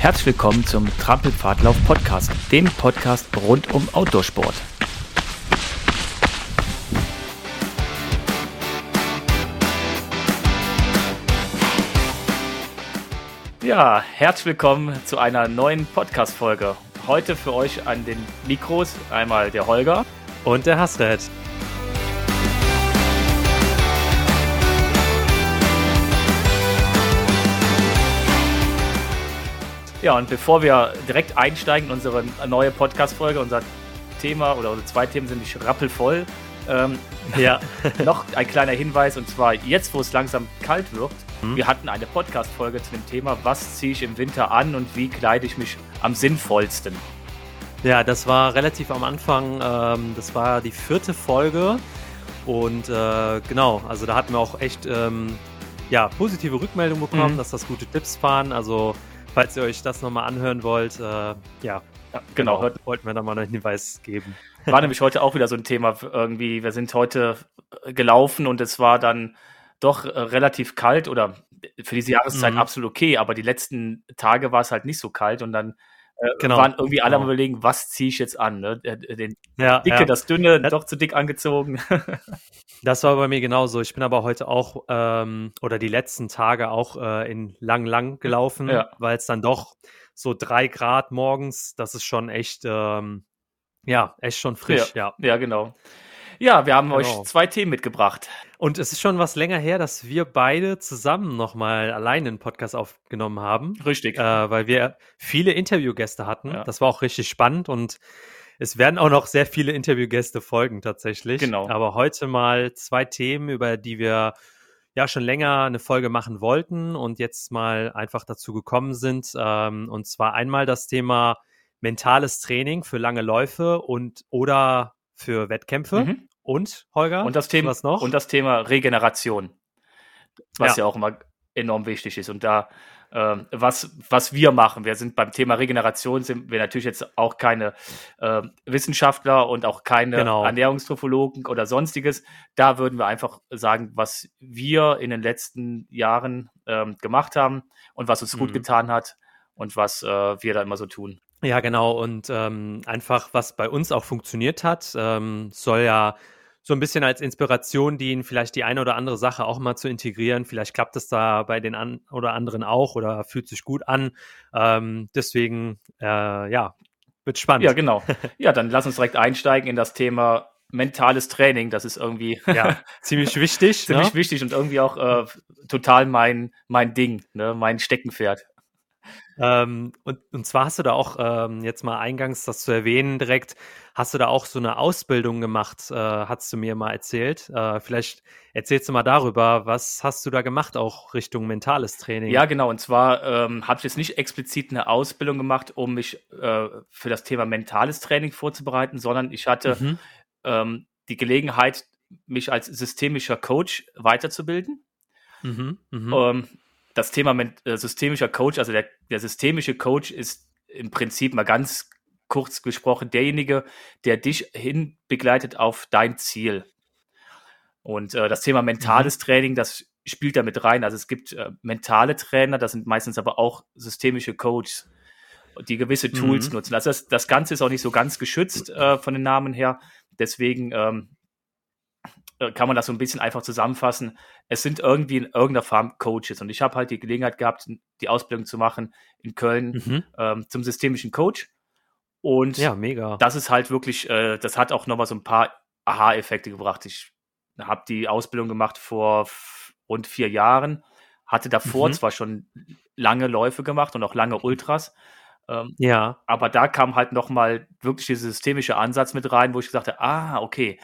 Herzlich willkommen zum Trampelpfadlauf Podcast, dem Podcast rund um Outdoorsport. Ja, herzlich willkommen zu einer neuen Podcast-Folge. Heute für euch an den Mikros einmal der Holger und der Hasret. Ja, und bevor wir direkt einsteigen in unsere neue Podcast-Folge, unser Thema oder unsere zwei Themen sind nicht rappelvoll. Ähm, ja, noch ein kleiner Hinweis und zwar jetzt, wo es langsam kalt wird. Mhm. Wir hatten eine Podcast-Folge zu dem Thema, was ziehe ich im Winter an und wie kleide ich mich am sinnvollsten. Ja, das war relativ am Anfang. Ähm, das war die vierte Folge und äh, genau, also da hatten wir auch echt ähm, ja, positive Rückmeldungen bekommen, mhm. dass das gute Tipps waren. Also falls ihr euch das nochmal anhören wollt, äh, ja, ja, genau, genau wollten wir da mal einen Hinweis geben. War nämlich heute auch wieder so ein Thema irgendwie. Wir sind heute äh, gelaufen und es war dann doch äh, relativ kalt oder für diese Jahreszeit mhm. absolut okay, aber die letzten Tage war es halt nicht so kalt und dann genau, waren irgendwie alle genau. am überlegen, was ziehe ich jetzt an? Ne? Den ja, dicke, ja. das dünne, ja. doch zu dick angezogen. das war bei mir genauso. Ich bin aber heute auch ähm, oder die letzten Tage auch äh, in lang, lang gelaufen, ja. weil es dann doch so drei Grad morgens, das ist schon echt, ähm, ja, echt schon frisch. Ja, ja. genau. Ja, wir haben genau. euch zwei Themen mitgebracht. Und es ist schon was länger her, dass wir beide zusammen nochmal alleine einen Podcast aufgenommen haben. Richtig. Äh, weil wir viele Interviewgäste hatten. Ja. Das war auch richtig spannend und es werden auch noch sehr viele Interviewgäste folgen tatsächlich. Genau. Aber heute mal zwei Themen, über die wir ja schon länger eine Folge machen wollten und jetzt mal einfach dazu gekommen sind. Ähm, und zwar einmal das Thema mentales Training für lange Läufe und oder für Wettkämpfe. Mhm. Und, Holger? Und das Thema, was noch? Und das Thema Regeneration, was ja, ja auch immer enorm wichtig ist. Und da, äh, was, was wir machen, wir sind beim Thema Regeneration, sind wir natürlich jetzt auch keine äh, Wissenschaftler und auch keine genau. Ernährungstrophologen oder sonstiges. Da würden wir einfach sagen, was wir in den letzten Jahren äh, gemacht haben und was uns mhm. gut getan hat und was äh, wir da immer so tun. Ja, genau. Und ähm, einfach, was bei uns auch funktioniert hat, ähm, soll ja so ein bisschen als Inspiration dienen, vielleicht die eine oder andere Sache auch mal zu integrieren. Vielleicht klappt es da bei den an oder anderen auch oder fühlt sich gut an. Ähm, deswegen, äh, ja, wird spannend. Ja, genau. Ja, dann lass uns direkt einsteigen in das Thema mentales Training. Das ist irgendwie ja, ziemlich wichtig. ziemlich ne? wichtig und irgendwie auch äh, total mein, mein Ding, ne? mein Steckenpferd. Ähm, und, und zwar hast du da auch ähm, jetzt mal eingangs das zu erwähnen direkt, hast du da auch so eine Ausbildung gemacht, äh, hast du mir mal erzählt. Äh, vielleicht erzählst du mal darüber, was hast du da gemacht, auch Richtung mentales Training? Ja, genau. Und zwar ähm, habe ich jetzt nicht explizit eine Ausbildung gemacht, um mich äh, für das Thema mentales Training vorzubereiten, sondern ich hatte mhm. ähm, die Gelegenheit, mich als systemischer Coach weiterzubilden. Mhm, mh. ähm, das Thema äh, systemischer Coach, also der, der systemische Coach ist im Prinzip mal ganz kurz gesprochen derjenige, der dich hin begleitet auf dein Ziel. Und äh, das Thema mentales mhm. Training, das spielt da mit rein. Also es gibt äh, mentale Trainer, das sind meistens aber auch systemische Coaches, die gewisse Tools mhm. nutzen. Also das, das Ganze ist auch nicht so ganz geschützt äh, von den Namen her. Deswegen ähm, äh, kann man das so ein bisschen einfach zusammenfassen. Es sind irgendwie in irgendeiner Form Coaches. Und ich habe halt die Gelegenheit gehabt, die Ausbildung zu machen in Köln mhm. ähm, zum systemischen Coach. Und ja, mega. das ist halt wirklich, äh, das hat auch nochmal so ein paar Aha-Effekte gebracht. Ich habe die Ausbildung gemacht vor rund vier Jahren, hatte davor mhm. zwar schon lange Läufe gemacht und auch lange Ultras. Ähm, ja. Aber da kam halt nochmal wirklich dieser systemische Ansatz mit rein, wo ich gesagt habe, ah, okay,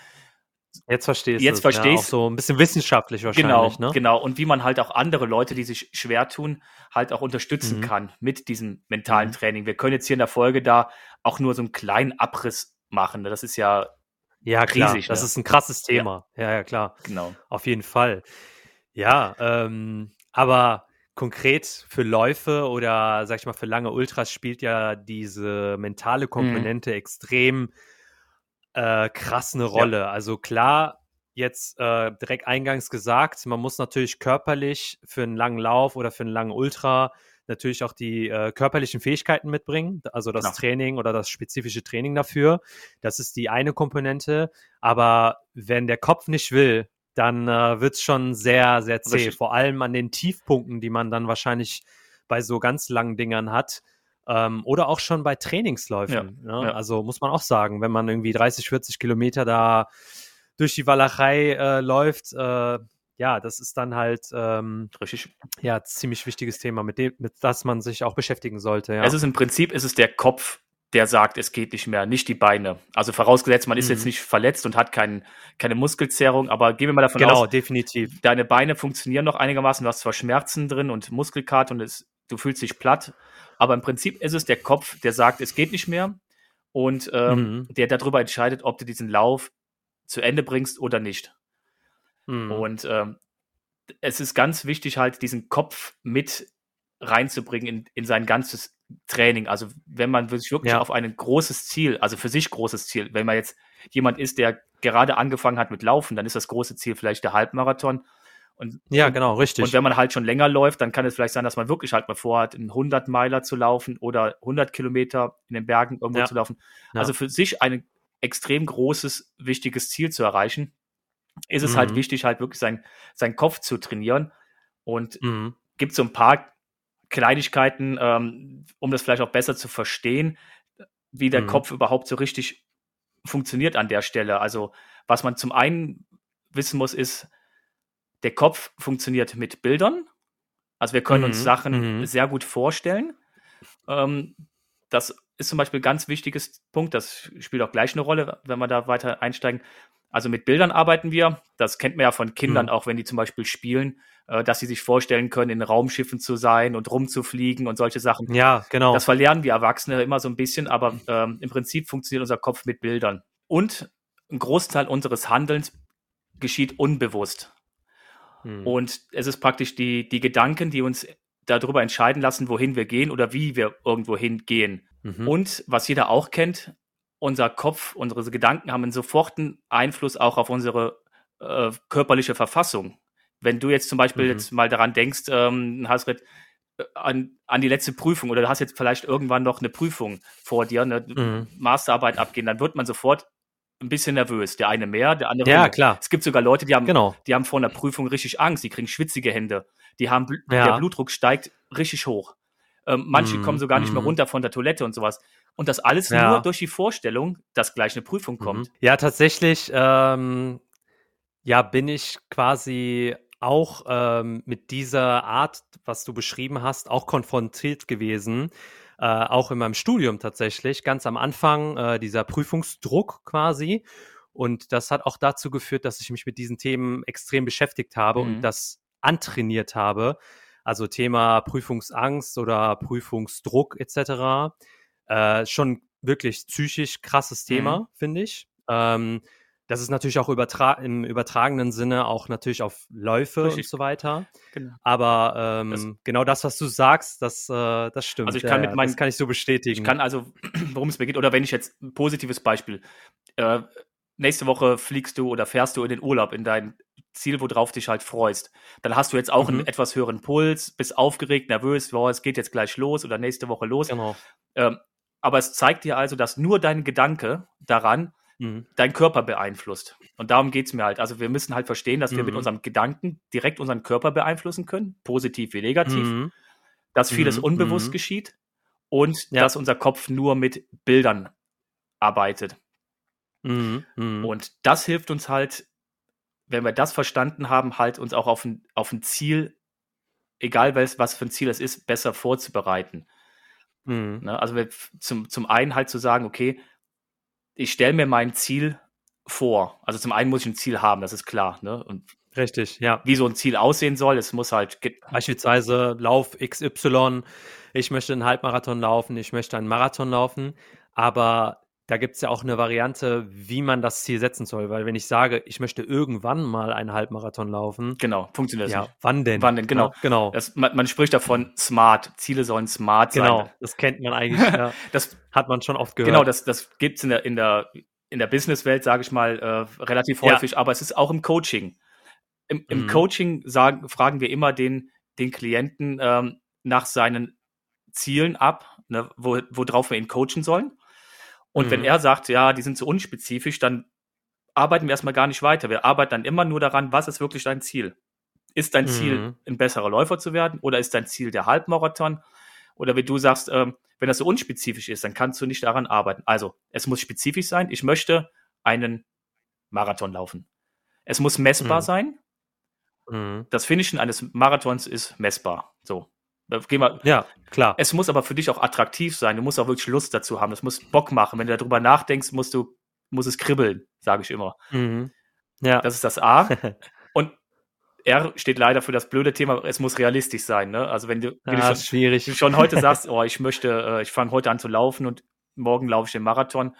Jetzt verstehst du. Jetzt verstehst ja, auch so ein bisschen wissenschaftlich wahrscheinlich. Genau, ne? genau. Und wie man halt auch andere Leute, die sich schwer tun, halt auch unterstützen mhm. kann mit diesem mentalen mhm. Training. Wir können jetzt hier in der Folge da auch nur so einen kleinen Abriss machen. Ne? Das ist ja ja klar. Riesig, das ne? ist ein krasses Thema. Ja. ja, ja, klar. Genau. Auf jeden Fall. Ja, ähm, aber konkret für Läufe oder sag ich mal für lange Ultras spielt ja diese mentale mhm. Komponente mhm. extrem äh, krass eine Rolle. Ja. Also klar, jetzt äh, direkt eingangs gesagt, man muss natürlich körperlich für einen langen Lauf oder für einen langen Ultra natürlich auch die äh, körperlichen Fähigkeiten mitbringen, also das Genau. Training oder das spezifische Training dafür. Das ist die eine Komponente. Aber wenn der Kopf nicht will, dann äh, wird es schon sehr, sehr zäh. Richtig. Vor allem an den Tiefpunkten, die man dann wahrscheinlich bei so ganz langen Dingern hat. Ähm, oder auch schon bei Trainingsläufen. ne? ja. Also muss man auch sagen, wenn man irgendwie 30, 40 Kilometer da durch die Walachei äh, läuft, äh, ja, das ist dann halt ähm, Richtig. ja ziemlich wichtiges Thema, mit dem, mit das man sich auch beschäftigen sollte. Ja. Es ist im Prinzip ist es der Kopf, der sagt, es geht nicht mehr, nicht die Beine. Also vorausgesetzt, man ist Mhm. jetzt nicht verletzt und hat kein, keine Muskelzerrung, aber gehen wir mal davon genau, aus, definitiv. deine Beine funktionieren noch einigermaßen, du hast zwar Schmerzen drin und Muskelkater und es, du fühlst dich platt, aber im Prinzip ist es der Kopf, der sagt, es geht nicht mehr und ähm, Mhm. der darüber entscheidet, ob du diesen Lauf zu Ende bringst oder nicht. Mhm. Und ähm, es ist ganz wichtig, halt diesen Kopf mit reinzubringen in, in sein ganzes Training. Also wenn man sich wirklich Ja. auf ein großes Ziel, also für sich großes Ziel, wenn man jetzt jemand ist, der gerade angefangen hat mit Laufen, dann ist das große Ziel vielleicht der Halbmarathon. Und, ja, genau, richtig. und wenn man halt schon länger läuft, dann kann es vielleicht sein, dass man wirklich halt mal vorhat, einen 100 Meiler zu laufen oder 100 Kilometer in den Bergen irgendwo Ja. zu laufen. Ja. Also für sich ein extrem großes, wichtiges Ziel zu erreichen, ist es halt Mhm. wichtig, halt wirklich sein, seinen Kopf zu trainieren. Und mhm. gibt so ein paar Kleinigkeiten, ähm, um das vielleicht auch besser zu verstehen, wie der Mhm. Kopf überhaupt so richtig funktioniert an der Stelle. Also was man zum einen wissen muss, ist, der Kopf funktioniert mit Bildern. Also wir können uns Mhm, Sachen mhm. sehr gut vorstellen. Ähm, das ist zum Beispiel ein ganz wichtiges Punkt, das spielt auch gleich eine Rolle, wenn wir da weiter einsteigen. Also mit Bildern arbeiten wir. Das kennt man ja von Kindern, Mhm. auch wenn die zum Beispiel spielen, äh, dass sie sich vorstellen können, in Raumschiffen zu sein und rumzufliegen und solche Sachen. Ja, genau. Das verlernen wir Erwachsene immer so ein bisschen, aber ähm, im Prinzip funktioniert unser Kopf mit Bildern. Und ein Großteil unseres Handelns geschieht unbewusst. Mhm. Und es ist praktisch die, die Gedanken, die uns darüber entscheiden lassen, wohin wir gehen oder wie wir irgendwo hingehen. Mhm. Und was jeder auch kennt, unser Kopf, unsere Gedanken haben einen soforten Einfluss auch auf unsere äh, körperliche Verfassung. Wenn du jetzt zum Beispiel Mhm. jetzt mal daran denkst, ähm, Hasret, äh, an, an die letzte Prüfung oder du hast jetzt vielleicht irgendwann noch eine Prüfung vor dir, eine Mhm. Masterarbeit abgehen, dann wird man sofort ein bisschen nervös. Der eine mehr, der andere Ja, weniger. klar. Es gibt sogar Leute, die haben, Genau. die haben vor einer Prüfung richtig Angst, die kriegen schwitzige Hände, die haben, Bl Ja. der Blutdruck steigt richtig hoch. Ähm, manche Mhm, kommen sogar nicht mehr mhm. runter von der Toilette und sowas. Und das alles Ja. nur durch die Vorstellung, dass gleich eine Prüfung kommt. Mhm. Ja, tatsächlich, ähm, ja, bin ich quasi auch ähm, mit dieser Art, was du beschrieben hast, auch konfrontiert gewesen. Äh, auch in meinem Studium tatsächlich, ganz am Anfang äh, dieser Prüfungsdruck quasi. Und das hat auch dazu geführt, dass ich mich mit diesen Themen extrem beschäftigt habe Mhm. und das antrainiert habe. Also Thema Prüfungsangst oder Prüfungsdruck etc. Äh, schon wirklich psychisch krasses Thema, Mhm. finde ich. Ähm, das ist natürlich auch übertra im übertragenen Sinne auch natürlich auf Läufe Richtig. und so weiter. Genau. Aber ähm, Das- genau das, was du sagst, das, äh, das stimmt. Also ich kann ja, mit meinen- das kann ich so bestätigen. Ich kann also, worum es mir geht, oder wenn ich jetzt ein positives Beispiel, äh, nächste Woche fliegst du oder fährst du in den Urlaub in dein Ziel, worauf dich halt freust, dann hast du jetzt auch Mhm. einen etwas höheren Puls, bist aufgeregt, nervös, boah, es geht jetzt gleich los oder nächste Woche los. genau. Ähm, aber es zeigt dir also, dass nur dein Gedanke daran Mhm. deinen Körper beeinflusst. Und darum geht es mir halt. Also wir müssen halt verstehen, dass wir mit Mhm. unserem Gedanken direkt unseren Körper beeinflussen können, positiv wie negativ, Mhm. dass vieles Mhm, unbewusst mhm. geschieht und Ja. dass unser Kopf nur mit Bildern arbeitet. Und das hilft uns halt, wenn wir das verstanden haben, halt uns auch auf ein, auf ein Ziel, egal was, was für ein Ziel es ist, besser vorzubereiten. Ne? Also wir, zum, zum einen halt zu sagen, okay, ich stelle mir mein Ziel vor. Also zum einen muss ich ein Ziel haben, das ist klar. Ne? Und Richtig, ja. wie so ein Ziel aussehen soll, es muss halt, Beispielsweise Lauf XY, ich möchte einen Halbmarathon laufen, ich möchte einen Marathon laufen, aber da gibt es ja auch eine Variante, wie man das Ziel setzen soll, weil wenn ich sage, ich möchte irgendwann mal einen Halbmarathon laufen, genau, funktioniert das ja, nicht. wann denn? Wann denn, genau. Ja, genau. Das, man, man spricht davon smart, Ziele sollen smart Genau, sein. das kennt man eigentlich, ja. Das, hat man schon oft gehört. genau, das, das gibt es in der, in der, in der Businesswelt, sage ich mal, äh, relativ häufig, aber es ist auch im Coaching. Im, im Mhm. Coaching sagen, fragen wir immer den, den Klienten, ähm, nach seinen Zielen ab, ne, wo, worauf wir ihn coachen sollen. Und mhm. wenn er sagt, ja, die sind zu unspezifisch, dann arbeiten wir erstmal gar nicht weiter. Wir arbeiten dann immer nur daran, was ist wirklich dein Ziel? Ist dein mhm. Ziel, ein besserer Läufer zu werden oder ist dein Ziel der Halbmarathon? Oder wenn du sagst, ähm, wenn das so unspezifisch ist, dann kannst du nicht daran arbeiten. Also, es muss spezifisch sein. Ich möchte einen Marathon laufen. Es muss messbar mhm. sein. Mhm. Das Finishen eines Marathons ist messbar. So. Geh mal. Ja, klar. Es muss aber für dich auch attraktiv sein. Du musst auch wirklich Lust dazu haben. Das muss Bock machen. Wenn du darüber nachdenkst, musst du, muss es kribbeln, sage ich immer. Mhm. Ja. Das ist das A. Und R steht leider für das blöde Thema, es muss realistisch sein. Ne? Also wenn du, wenn ja, du, schon, du schon heute sagst, oh, ich möchte, äh, ich fange heute an zu laufen und morgen laufe ich den Marathon.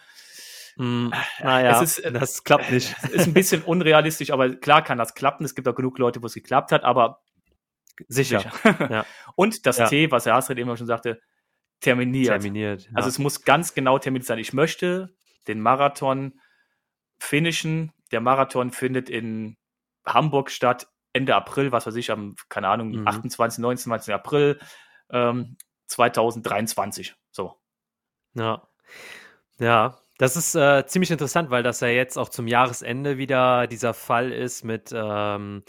Mm, naja, es ist, das klappt nicht. Es ist ein bisschen unrealistisch, aber klar kann das klappen. Es gibt auch genug Leute, wo es geklappt hat, aber sicher. sicher. ja. Und das ja. T, was Herr Astrid eben schon sagte, terminiert. Terminiert. Ja. Also es muss ganz genau terminiert sein. Ich möchte den Marathon finishen. Der Marathon findet in Hamburg statt Ende April, was weiß ich, am, keine Ahnung, mhm. 28, 29 April ähm, 2023. So. Ja. Ja, das ist äh, ziemlich interessant, weil das ja jetzt auch zum Jahresende wieder dieser Fall ist mit, ähm,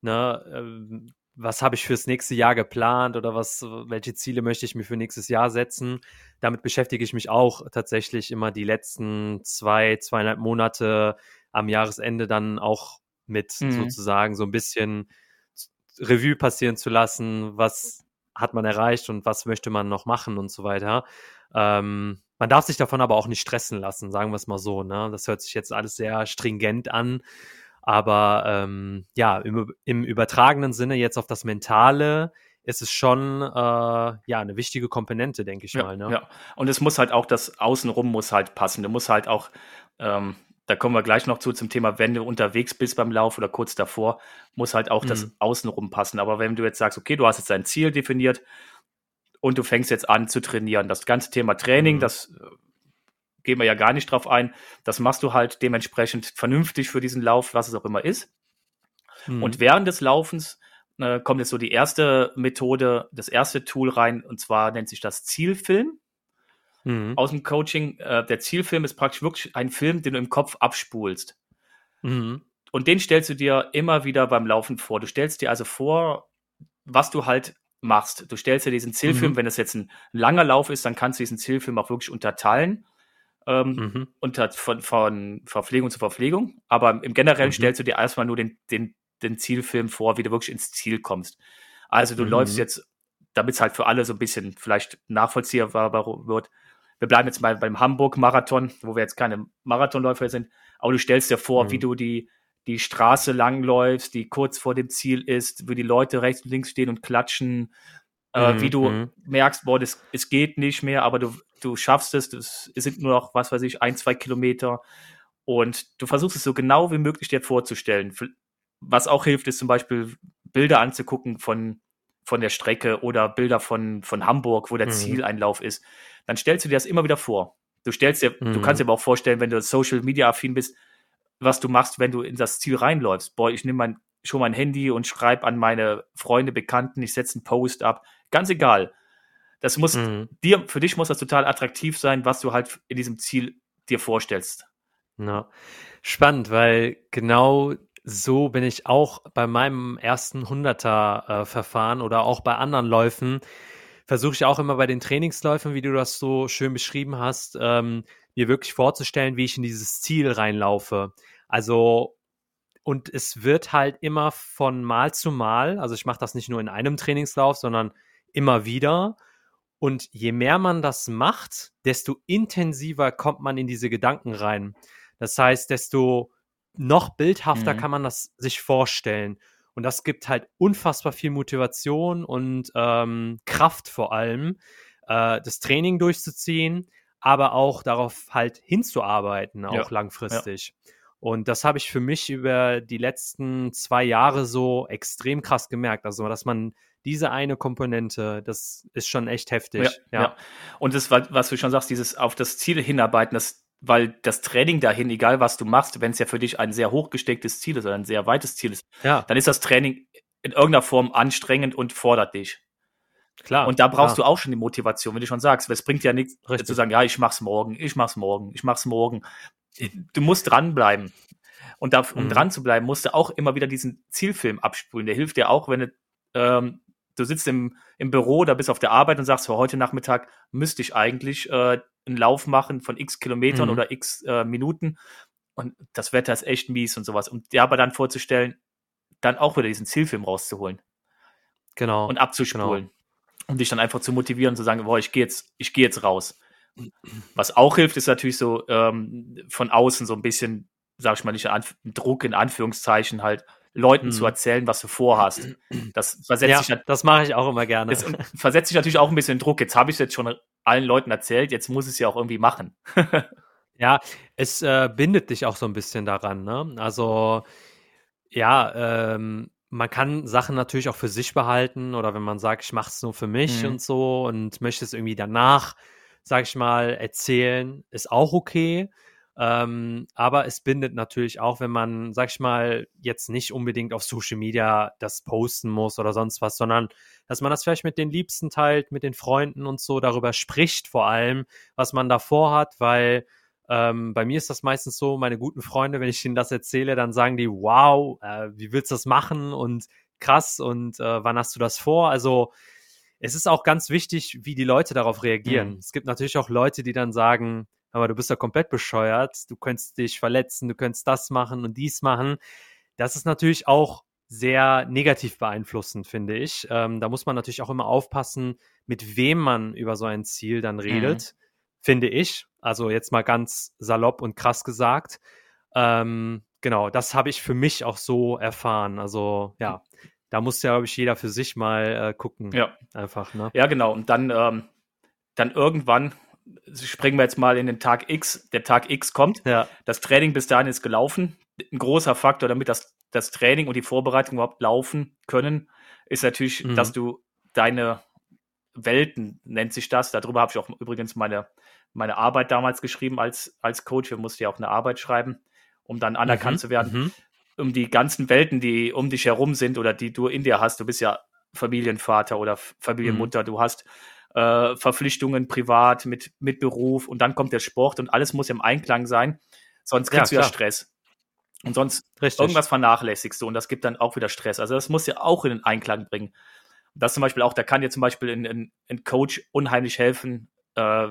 ne, äh, was habe ich fürs nächste Jahr geplant oder was, welche Ziele möchte ich mir für nächstes Jahr setzen. Damit beschäftige ich mich auch tatsächlich immer die letzten zwei, zweieinhalb Monate am Jahresende dann auch mit mhm. sozusagen so ein bisschen Revue passieren zu lassen, was hat man erreicht und was möchte man noch machen und so weiter. Ähm, man darf sich davon aber auch nicht stressen lassen, sagen wir es mal so. Ne? Das hört sich jetzt alles sehr stringent an. Aber ähm, ja, im, im, übertragenen Sinne jetzt auf das Mentale ist es schon äh, ja eine wichtige Komponente, denke ich ja, mal. Ne? Ja, und es muss halt auch das Außenrum muss halt passen. Du musst halt auch ähm, da kommen wir gleich noch zu zum Thema, wenn du unterwegs bist beim Lauf oder kurz davor, muss halt auch mhm. das Außenrum passen. Aber wenn du jetzt sagst, okay, du hast jetzt dein Ziel definiert und du fängst jetzt an zu trainieren, das ganze Thema Training, mhm. das äh, gehen wir ja gar nicht drauf ein, das machst du halt dementsprechend vernünftig für diesen Lauf, was es auch immer ist. Mhm. Und während des Laufens äh, kommt jetzt so die erste Methode, das erste Tool rein, und zwar nennt sich das Zielfilm mhm. aus dem Coaching. Äh, der Zielfilm ist praktisch wirklich ein Film, den du im Kopf abspulst. Mhm. Und den stellst du dir immer wieder beim Laufen vor. Du stellst dir also vor, was du halt machst. Du stellst dir diesen Zielfilm, mhm. wenn es jetzt ein langer Lauf ist, dann kannst du diesen Zielfilm auch wirklich unterteilen. Ähm, mhm. unter, von, von Verpflegung zu Verpflegung. Aber im Generellen mhm. stellst du dir erstmal nur den, den, den Zielfilm vor, wie du wirklich ins Ziel kommst. Also du mhm. läufst jetzt, damit es halt für alle so ein bisschen vielleicht nachvollziehbar wird, wir bleiben jetzt mal beim Hamburg-Marathon, wo wir jetzt keine Marathonläufer sind, aber du stellst dir vor, mhm. wie du die, die Straße langläufst, die kurz vor dem Ziel ist, wie die Leute rechts und links stehen und klatschen, äh, mhm. wie du mhm. merkst, boah, das, es geht nicht mehr, aber du, du schaffst es, es sind nur noch, was weiß ich, ein, zwei Kilometer und du versuchst es so genau wie möglich dir vorzustellen. Was auch hilft, ist zum Beispiel Bilder anzugucken von, von der Strecke oder Bilder von, von Hamburg, wo der mhm. Zieleinlauf ist dann stellst du dir das immer wieder vor. Du stellst dir, mhm. du kannst dir aber auch vorstellen, wenn du Social Media affin bist, was du machst, wenn du in das Ziel reinläufst. Boah, ich nehme mein, schon mein Handy und schreibe an meine Freunde, Bekannten, ich setze einen Post ab. Ganz egal. Das muss mhm. dir, für dich muss das total attraktiv sein, was du halt in diesem Ziel dir vorstellst. Ja. Spannend, weil genau so bin ich auch bei meinem ersten Hunderter-Verfahren äh, oder auch bei anderen Läufen versuche ich auch immer bei den Trainingsläufen, wie du das so schön beschrieben hast, ähm, mir wirklich vorzustellen, wie ich in dieses Ziel reinlaufe. Also und es wird halt immer von Mal zu Mal, also ich mache das nicht nur in einem Trainingslauf, sondern immer wieder. Und je mehr man das macht, desto intensiver kommt man in diese Gedanken rein. Das heißt, desto noch bildhafter mhm. kann man das sich vorstellen. Und das gibt halt unfassbar viel Motivation und ähm, Kraft vor allem, äh, das Training durchzuziehen, aber auch darauf halt hinzuarbeiten, auch ja. langfristig. Ja. Und das habe ich für mich über die letzten zwei Jahre so extrem krass gemerkt. Also, dass man diese eine Komponente, das ist schon echt heftig. Ja, ja. ja. Und das, was du schon sagst, dieses auf das Ziel hinarbeiten, das weil das Training dahin, egal was du machst, wenn es ja für dich ein sehr hochgestecktes Ziel ist oder ein sehr weites Ziel ist, ja. dann ist das Training in irgendeiner Form anstrengend und fordert dich. Klar. Und da brauchst klar. du auch schon die Motivation, wenn du schon sagst, es bringt ja nichts zu sagen, ja, ich mach's morgen, ich mach's morgen, ich mach's morgen. Du musst dranbleiben. Und da, um mhm. dran zu bleiben, musst du auch immer wieder diesen Zielfilm abspulen. Der hilft dir auch, wenn du, ähm, du sitzt im, im Büro, da bist auf der Arbeit und sagst, für heute Nachmittag müsste ich eigentlich äh, einen Lauf machen von x Kilometern mhm. oder x äh, Minuten. Und das Wetter ist echt mies und sowas. Und dir aber dann vorzustellen, dann auch wieder diesen Zielfilm rauszuholen. Genau. Und abzuspulen. Genau. Um dich dann einfach zu motivieren, zu sagen, boah, ich gehe jetzt, ich gehe jetzt raus. Was auch hilft, ist natürlich so ähm, von außen so ein bisschen sag ich mal nicht, Druck in Anführungszeichen halt Leuten mhm. zu erzählen, was du vorhast. Das versetzt ja, sich das mache ich auch immer gerne. Das versetzt sich natürlich auch ein bisschen Druck. Jetzt habe ich es jetzt schon allen Leuten erzählt, jetzt muss ich es ja auch irgendwie machen. ja, es äh, bindet dich auch so ein bisschen daran. Ne? Also ja, ähm, man kann Sachen natürlich auch für sich behalten oder wenn man sagt, ich mache es nur für mich mhm. und so und möchte es irgendwie danach, sag ich mal, erzählen, ist auch okay. Ähm, aber es bindet natürlich auch, wenn man, sag ich mal, jetzt nicht unbedingt auf Social Media das posten muss oder sonst was, sondern dass man das vielleicht mit den Liebsten teilt, mit den Freunden und so, darüber spricht vor allem, was man davor hat, weil ähm, bei mir ist das meistens so, meine guten Freunde, wenn ich ihnen das erzähle, dann sagen die, wow, äh, wie willst du das machen und krass und äh, wann hast du das vor? Also es ist auch ganz wichtig, wie die Leute darauf reagieren. Mhm. Es gibt natürlich auch Leute, die dann sagen, aber du bist ja komplett bescheuert, du könntest dich verletzen, du könntest das machen und dies machen. Das ist natürlich auch sehr negativ beeinflussend, finde ich. Ähm, da muss man natürlich auch immer aufpassen, mit wem man über so ein Ziel dann redet, mhm. finde ich. Also jetzt mal ganz salopp und krass gesagt. Ähm, genau, das habe ich für mich auch so erfahren. Also ja, da muss ja, glaube ich, jeder für sich mal äh, gucken. Ja. Einfach, ne? Ja, genau. Und dann, ähm, dann irgendwann springen wir jetzt mal in den Tag X. Der Tag X kommt. Ja. Das Training bis dahin ist gelaufen. Ein großer Faktor, damit das, das Training und die Vorbereitung überhaupt laufen können, ist natürlich, mhm. dass du deine Welten, nennt sich das. Darüber habe ich auch übrigens meine, meine Arbeit damals geschrieben als, als Coach. Wir mussten ja auch eine Arbeit schreiben, um dann anerkannt mhm. zu werden. Mhm. Um die ganzen Welten, die um dich herum sind oder die du in dir hast. Du bist ja Familienvater oder Familienmutter. Mhm. Du hast äh, Verpflichtungen privat, mit, mit Beruf und dann kommt der Sport und alles muss im Einklang sein, sonst kriegst ja, du ja Stress. Und sonst Richtig. irgendwas vernachlässigst du und das gibt dann auch wieder Stress. Also das muss ja auch in den Einklang bringen. Das zum Beispiel auch, da kann dir zum Beispiel ein, ein, ein Coach unheimlich helfen, äh,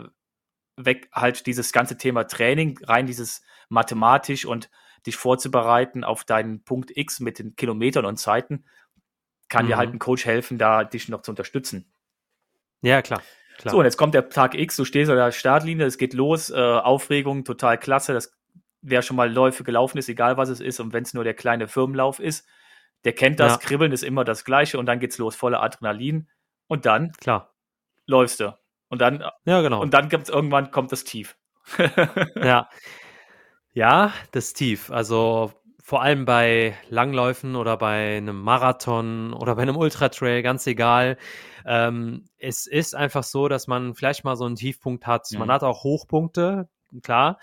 weg halt dieses ganze Thema Training, rein dieses mathematisch und dich vorzubereiten auf deinen Punkt X mit den Kilometern und Zeiten, kann mhm. dir halt ein Coach helfen, da dich noch zu unterstützen. Ja, klar. Klar. So, und jetzt kommt der Tag X, du stehst an der Startlinie, es geht los, äh, Aufregung, total klasse. Das, wer schon mal Läufe gelaufen ist, egal was es ist, und wenn es nur der kleine Firmenlauf ist, der kennt das, ja. Kribbeln ist immer das Gleiche und dann geht's los, voller Adrenalin. Und dann klar. läufst du. Und dann, ja, genau. Und dann gibt's irgendwann kommt das Tief. ja. Ja, das Tief. Also vor allem bei Langläufen oder bei einem Marathon oder bei einem Ultratrail, ganz egal. Ähm, es ist einfach so, dass man vielleicht mal so einen Tiefpunkt hat. Mhm. Man hat auch Hochpunkte, klar.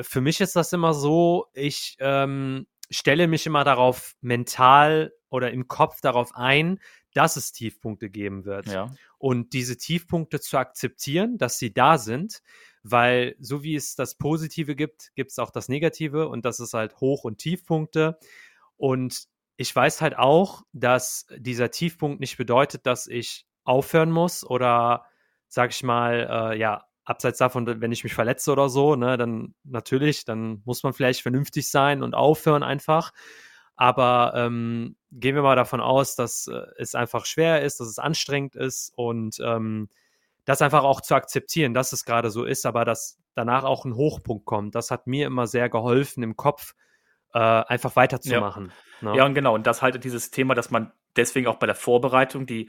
Für mich ist das immer so, ich ähm, stelle mich immer darauf mental oder im Kopf darauf ein, dass es Tiefpunkte geben wird. Ja. Und diese Tiefpunkte zu akzeptieren, dass sie da sind, weil so wie es das Positive gibt, gibt es auch das Negative und das ist halt Hoch- und Tiefpunkte. Und ich weiß halt auch, dass dieser Tiefpunkt nicht bedeutet, dass ich aufhören muss oder, sag ich mal, äh, ja, abseits davon, wenn ich mich verletze oder so, ne, dann natürlich, dann muss man vielleicht vernünftig sein und aufhören einfach. Aber ähm, gehen wir mal davon aus, dass äh, es einfach schwer ist, dass es anstrengend ist und ähm, das einfach auch zu akzeptieren, dass es gerade so ist, aber dass danach auch ein Hochpunkt kommt. Das hat mir immer sehr geholfen im Kopf, äh, einfach weiterzumachen. Ja. Ne? ja, und genau. Und das halt dieses Thema, dass man deswegen auch bei der Vorbereitung die,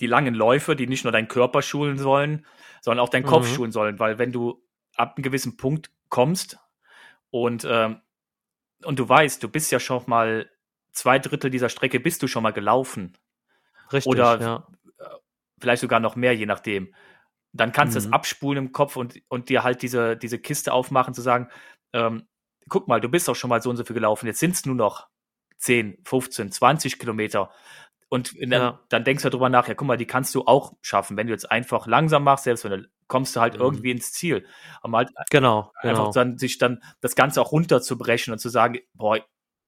die langen Läufe, die nicht nur deinen Körper schulen sollen, sondern auch deinen Kopf mhm. schulen sollen. Weil wenn du ab einem gewissen Punkt kommst und, ähm, und du weißt, du bist ja schon mal zwei Drittel dieser Strecke bist du schon mal gelaufen. Richtig, oder ja vielleicht sogar noch mehr, je nachdem. Dann kannst du es mhm. abspulen im Kopf und, und dir halt diese, diese Kiste aufmachen, zu sagen, ähm, guck mal, du bist doch schon mal so und so viel gelaufen, jetzt sind es nur noch 10, 15, 20 Kilometer. und dann, ja. dann, denkst du darüber nach, ja, guck mal, die kannst du auch schaffen. Wenn du jetzt einfach langsam machst, selbst wenn du kommst du halt mhm. irgendwie ins Ziel. Aber halt genau, einfach genau. dann sich dann das Ganze auch runterzubrechen und zu sagen, boah,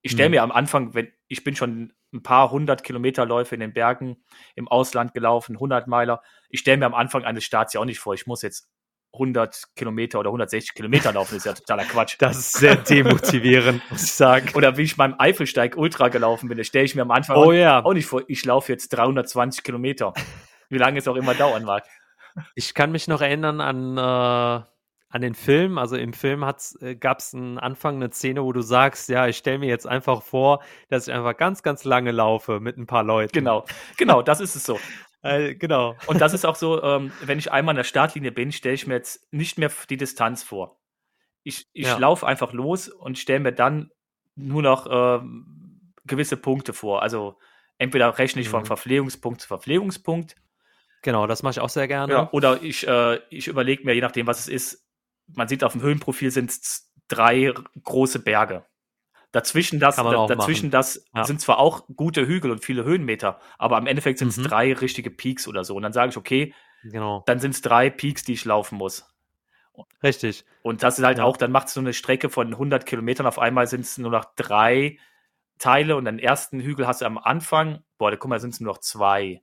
ich stelle mhm. mir am Anfang, wenn ich bin schon ein paar hundert Kilometerläufe in den Bergen im Ausland gelaufen, 100 Meiler. Ich stelle mir am Anfang eines Starts ja auch nicht vor, ich muss jetzt 100 Kilometer oder 160 Kilometer laufen, das ist ja totaler Quatsch. Das ist sehr demotivierend, muss ich sagen. Oder wie ich beim Eifelsteig Ultra gelaufen bin, da stelle ich mir am Anfang oh, ja. auch nicht vor, ich laufe jetzt 320 Kilometer. Wie lange es auch immer dauern mag. Ich kann mich noch erinnern an, äh, an den Film. Also im Film äh, gab es am Anfang eine Szene, wo du sagst, ja, ich stelle mir jetzt einfach vor, dass ich einfach ganz, ganz lange laufe mit ein paar Leuten. Genau, genau, das ist es so. Äh, genau. Und das ist auch so, ähm, wenn ich einmal an der Startlinie bin, stelle ich mir jetzt nicht mehr die Distanz vor. Ich, ich ja. laufe einfach los und stelle mir dann nur noch ähm, gewisse Punkte vor. Also entweder rechne ich mhm. von Verpflegungspunkt zu Verpflegungspunkt. Genau, das mache ich auch sehr gerne. Ja, oder ich, äh, ich überlege mir, je nachdem, was es ist, man sieht auf dem Höhenprofil sind es drei große Berge. Dazwischen das, da, dazwischen das ja. sind zwar auch gute Hügel und viele Höhenmeter, aber am Endeffekt sind es mhm. drei richtige Peaks oder so. Und dann sage ich, okay, genau. dann sind es drei Peaks, die ich laufen muss. Richtig. Und das ist halt ja. auch, dann macht es so eine Strecke von 100 Kilometern, auf einmal sind es nur noch drei Teile und den ersten Hügel hast du am Anfang, boah, da guck mal, sind es nur noch zwei.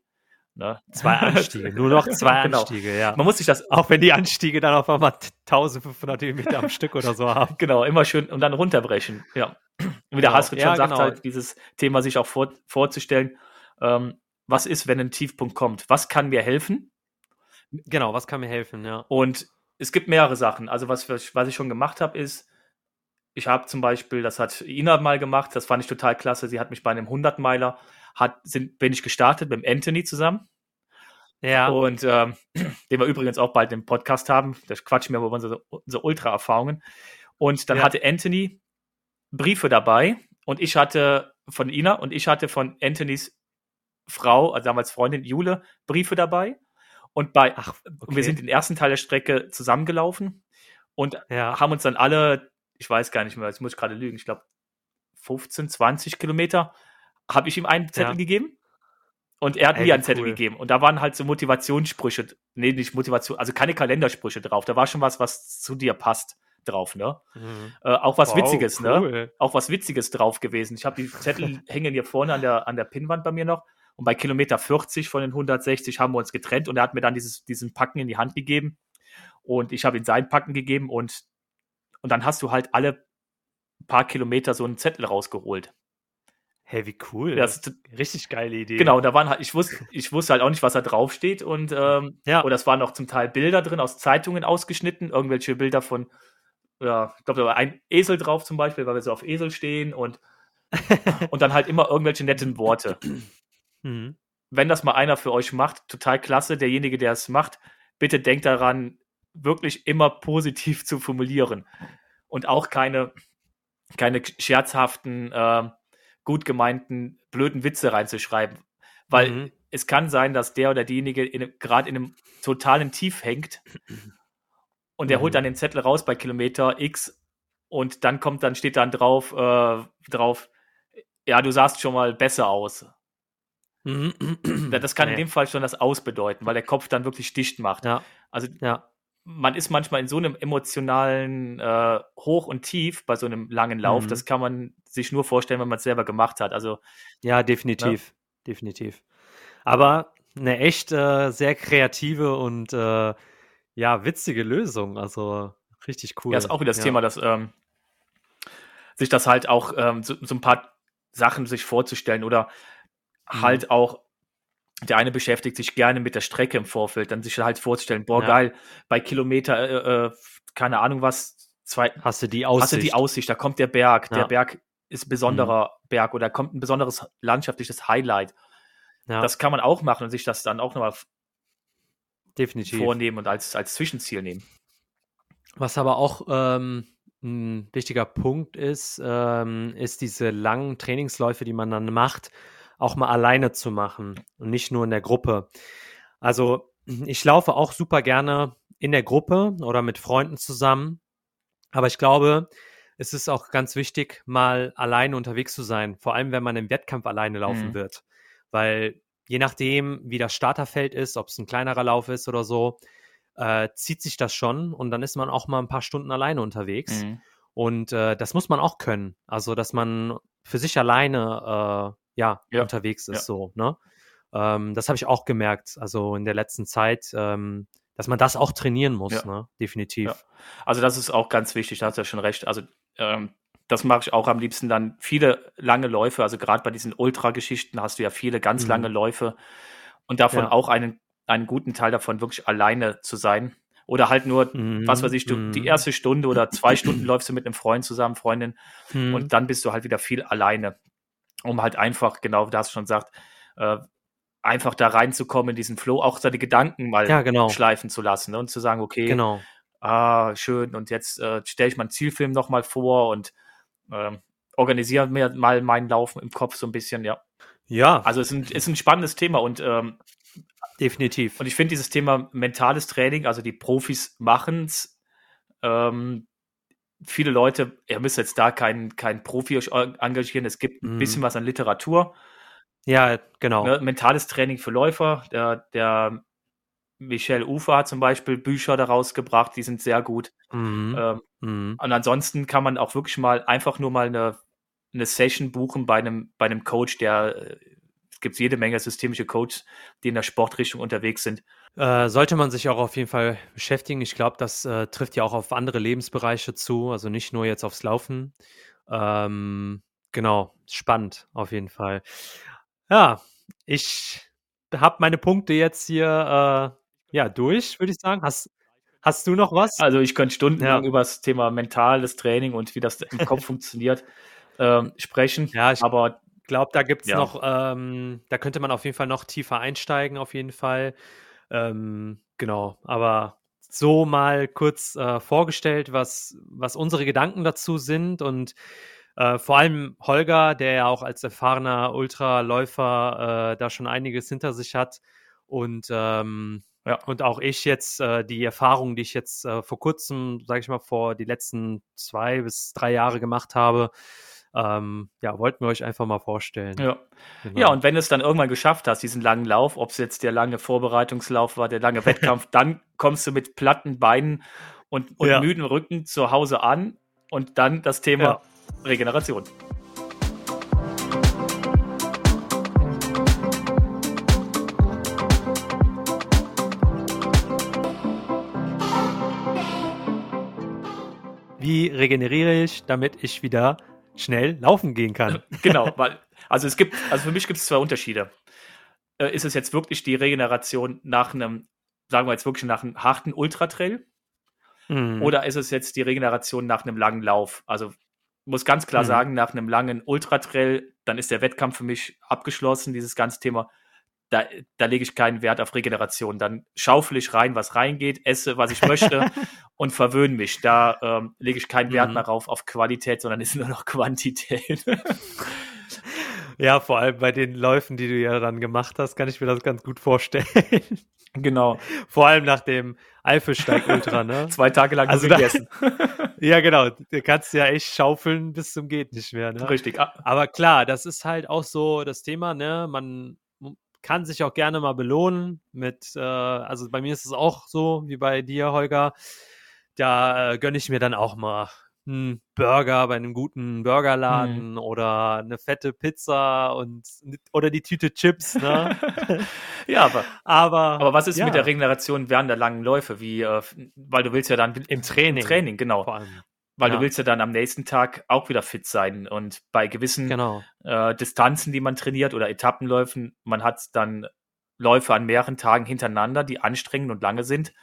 Ne? Zwei Anstiege, nur noch zwei genau. Anstiege, ja. Man muss sich das, auch wenn die Anstiege dann auf einmal 1500 Höhenmeter am Stück oder so haben. Genau, immer schön und dann runterbrechen, ja. Wie der genau. Hasrit schon ja, sagt, genau. halt dieses Thema sich auch vor, vorzustellen, ähm, was ist, wenn ein Tiefpunkt kommt? Was kann mir helfen? Genau, was kann mir helfen, ja. Und es gibt mehrere Sachen. Also was, was ich schon gemacht habe, ist, ich habe zum Beispiel, das hat Ina mal gemacht, das fand ich total klasse. Sie hat mich bei einem 100-Meiler hat, sind, bin ich gestartet mit Anthony zusammen. Ja. Und ähm, den wir übrigens auch bald im Podcast haben. Das quatschen wir über unsere, unsere Ultra-Erfahrungen. Und dann ja. hatte Anthony Briefe dabei und ich hatte von Ina und ich hatte von Anthonys Frau, also damals Freundin Jule, Briefe dabei. Und bei, Ach, okay. wir sind den ersten Teil der Strecke zusammengelaufen und ja. haben uns dann alle, ich weiß gar nicht mehr, jetzt muss ich gerade lügen, ich glaube 15, 20 Kilometer habe ich ihm einen Zettel ja. gegeben und er hat Ey, mir einen Zettel cool. gegeben. Und da waren halt so Motivationssprüche, nee, nicht Motivation, also keine Kalendersprüche drauf. Da war schon was, was zu dir passt drauf, ne? Mhm. Äh, auch was wow, Witziges, ne? cool. ne? Auch was Witziges drauf gewesen. Ich habe die Zettel hängen hier vorne an der, an der Pinnwand bei mir noch. Und bei Kilometer 40 von den 160 haben wir uns getrennt und er hat mir dann dieses, diesen Packen in die Hand gegeben. Und ich habe ihm sein Packen gegeben und, und dann hast du halt alle paar Kilometer so einen Zettel rausgeholt. Hey, wie cool. Das ist richtig geile Idee. Genau, da waren halt, ich wusste, ich wusste halt auch nicht, was da draufsteht. Und ähm, ja. oder es waren auch zum Teil Bilder drin, aus Zeitungen ausgeschnitten, irgendwelche Bilder von, ja, ich glaube, da war ein Esel drauf zum Beispiel, weil wir so auf Esel stehen und, und dann halt immer irgendwelche netten Worte. Mhm. Wenn das mal einer für euch macht, total klasse, derjenige, der es macht, bitte denkt daran, wirklich immer positiv zu formulieren. Und auch keine, keine scherzhaften äh, gut gemeinten, blöden Witze reinzuschreiben. Weil mhm. es kann sein, dass der oder diejenige gerade in einem totalen Tief hängt und der mhm. holt dann den Zettel raus bei Kilometer X und dann kommt, dann steht dann drauf, äh, drauf, ja, du sahst schon mal besser aus. Mhm. Das kann nee. in dem Fall schon das Aus bedeuten, weil der Kopf dann wirklich dicht macht. Ja. Also ja man ist manchmal in so einem emotionalen äh, Hoch und Tief bei so einem langen Lauf. Mhm. Das kann man sich nur vorstellen, wenn man es selber gemacht hat. Also ja, definitiv, ne? definitiv. Aber eine echt äh, sehr kreative und äh, ja witzige Lösung. Also richtig cool. Ja, ist auch wieder das ja. Thema, dass ähm, sich das halt auch ähm, so, so, ein paar Sachen sich vorzustellen oder mhm. halt auch der eine beschäftigt sich gerne mit der Strecke im Vorfeld, dann sich halt vorzustellen, boah, ja. geil, bei Kilometer, äh, äh, keine Ahnung was, zwei, hast du die Aussicht. Hast du die Aussicht, da kommt der Berg, ja. der Berg ist ein besonderer mhm. Berg oder kommt ein besonderes landschaftliches Highlight. Ja. Das kann man auch machen und sich das dann auch nochmal Definitiv. vornehmen und als, als Zwischenziel nehmen. Was aber auch ähm, ein wichtiger Punkt ist, ähm, ist diese langen Trainingsläufe, die man dann macht, auch mal alleine zu machen und nicht nur in der Gruppe. Also ich laufe auch super gerne in der Gruppe oder mit Freunden zusammen. Aber ich glaube, es ist auch ganz wichtig, mal alleine unterwegs zu sein. Vor allem, wenn man im Wettkampf alleine laufen mhm. wird. weil je nachdem, wie das Starterfeld ist, ob es ein kleinerer Lauf ist oder so, äh, zieht sich das schon und dann ist man auch mal ein paar Stunden alleine unterwegs. Mhm. Und äh, das muss man auch können. Also, dass man für sich alleine äh, ja, ja, unterwegs ist, ja. so, ne? Ähm, das habe ich auch gemerkt, also in der letzten Zeit, ähm, dass man das auch trainieren muss, ja. ne? Definitiv. Also, das ist auch ganz wichtig, da hast du ja schon recht. Also, ähm, das mache ich auch am liebsten dann viele lange Läufe. Also gerade bei diesen Ultra-Geschichten hast du ja viele ganz mhm. lange Läufe und davon auch einen, einen guten Teil davon wirklich alleine zu sein. Oder halt nur, mhm. was weiß ich, du, mhm. die erste Stunde oder zwei Stunden läufst du mit einem Freund zusammen, Freundin, mhm. und dann bist du halt wieder viel alleine. Um halt einfach, genau, da hast du schon gesagt, äh, einfach da reinzukommen in diesen Flow, auch seine Gedanken mal ja, genau. schleifen zu lassen ne? und zu sagen, okay, genau. ah, schön, und jetzt äh, stelle ich meinen Zielfilm nochmal vor und ähm, organisieren mir mal meinen Laufen im Kopf so ein bisschen, ja. Ja. Also es ist ein, ist ein spannendes Thema und ähm, definitiv. Und ich finde dieses Thema mentales Training, also die Profis machen es. Ähm, viele Leute, ihr müsst jetzt da keinen kein Profi engagieren, es gibt ein mhm. bisschen was an Literatur. Ja, genau. Ne, mentales Training für Läufer. Der, der Michel Ufer hat zum Beispiel Bücher daraus gebracht, die sind sehr gut. Mhm. Ähm, mhm. Und ansonsten kann man auch wirklich mal einfach nur mal eine, eine Session buchen bei einem, bei einem Coach, der äh, es gibt jede Menge systemische Coaches, die in der Sportrichtung unterwegs sind. Äh, sollte man sich auch auf jeden Fall beschäftigen. Ich glaube, das äh, trifft ja auch auf andere Lebensbereiche zu, also nicht nur jetzt aufs Laufen. Ähm, genau, spannend auf jeden Fall. Ja, ich habe meine Punkte jetzt hier äh, ja, durch, würde ich sagen. Hast, hast du noch was? Also ich könnte stundenlang ja. über das Thema mentales Training und wie das im Kopf funktioniert ähm, sprechen. Ja, ich aber glaube, da gibt es ja. noch, ähm, da könnte man auf jeden Fall noch tiefer einsteigen, auf jeden Fall. Ähm, genau, aber so mal kurz äh, vorgestellt, was, was unsere Gedanken dazu sind und äh, vor allem Holger, der ja auch als erfahrener Ultraläufer äh, da schon einiges hinter sich hat und ähm, ja. Und auch ich jetzt, äh, die Erfahrung, die ich jetzt äh, vor kurzem, sage ich mal, vor die letzten zwei bis drei Jahre gemacht habe, ähm, ja, wollten wir euch einfach mal vorstellen. Ja. Genau. ja, und wenn du es dann irgendwann geschafft hast, diesen langen Lauf, ob es jetzt der lange Vorbereitungslauf war, der lange Wettkampf, dann kommst du mit platten Beinen und, und ja. müden Rücken zu Hause an und dann das Thema ja. Regeneration. wie regeneriere ich, damit ich wieder schnell laufen gehen kann. Genau, weil, also es gibt, also für mich gibt es zwei Unterschiede. Äh, ist es jetzt wirklich die Regeneration nach einem, sagen wir jetzt wirklich nach einem harten Ultratrail? Mhm. Oder ist es jetzt die Regeneration nach einem langen Lauf? Also muss ganz klar mhm. sagen, nach einem langen Ultratrail, dann ist der Wettkampf für mich abgeschlossen, dieses ganze Thema da, da lege ich keinen Wert auf Regeneration. Dann schaufel ich rein, was reingeht, esse, was ich möchte und verwöhne mich. Da ähm, lege ich keinen Wert mhm. mehr drauf auf Qualität, sondern ist nur noch Quantität. ja, vor allem bei den Läufen, die du ja dann gemacht hast, kann ich mir das ganz gut vorstellen. Genau. Vor allem nach dem Eifelsteig Ultra, ne? Zwei Tage lang also gegessen. ja, genau. Du kannst ja echt schaufeln bis zum geht nicht mehr, ne? Richtig. Aber klar, das ist halt auch so das Thema, ne? Man kann sich auch gerne mal belohnen mit, äh, also bei mir ist es auch so wie bei dir, Holger. Da äh, gönne ich mir dann auch mal einen Burger bei einem guten Burgerladen mhm. oder eine fette Pizza und oder die Tüte Chips, ne? ja, aber, aber aber was ist ja. mit der Regeneration während der langen Läufe? Wie, äh, weil du willst ja dann im Training, im Training, genau. Weil ja. du willst ja dann am nächsten Tag auch wieder fit sein. Und bei gewissen genau. äh, Distanzen, die man trainiert oder Etappenläufen, man hat dann Läufe an mehreren Tagen hintereinander, die anstrengend und lange sind.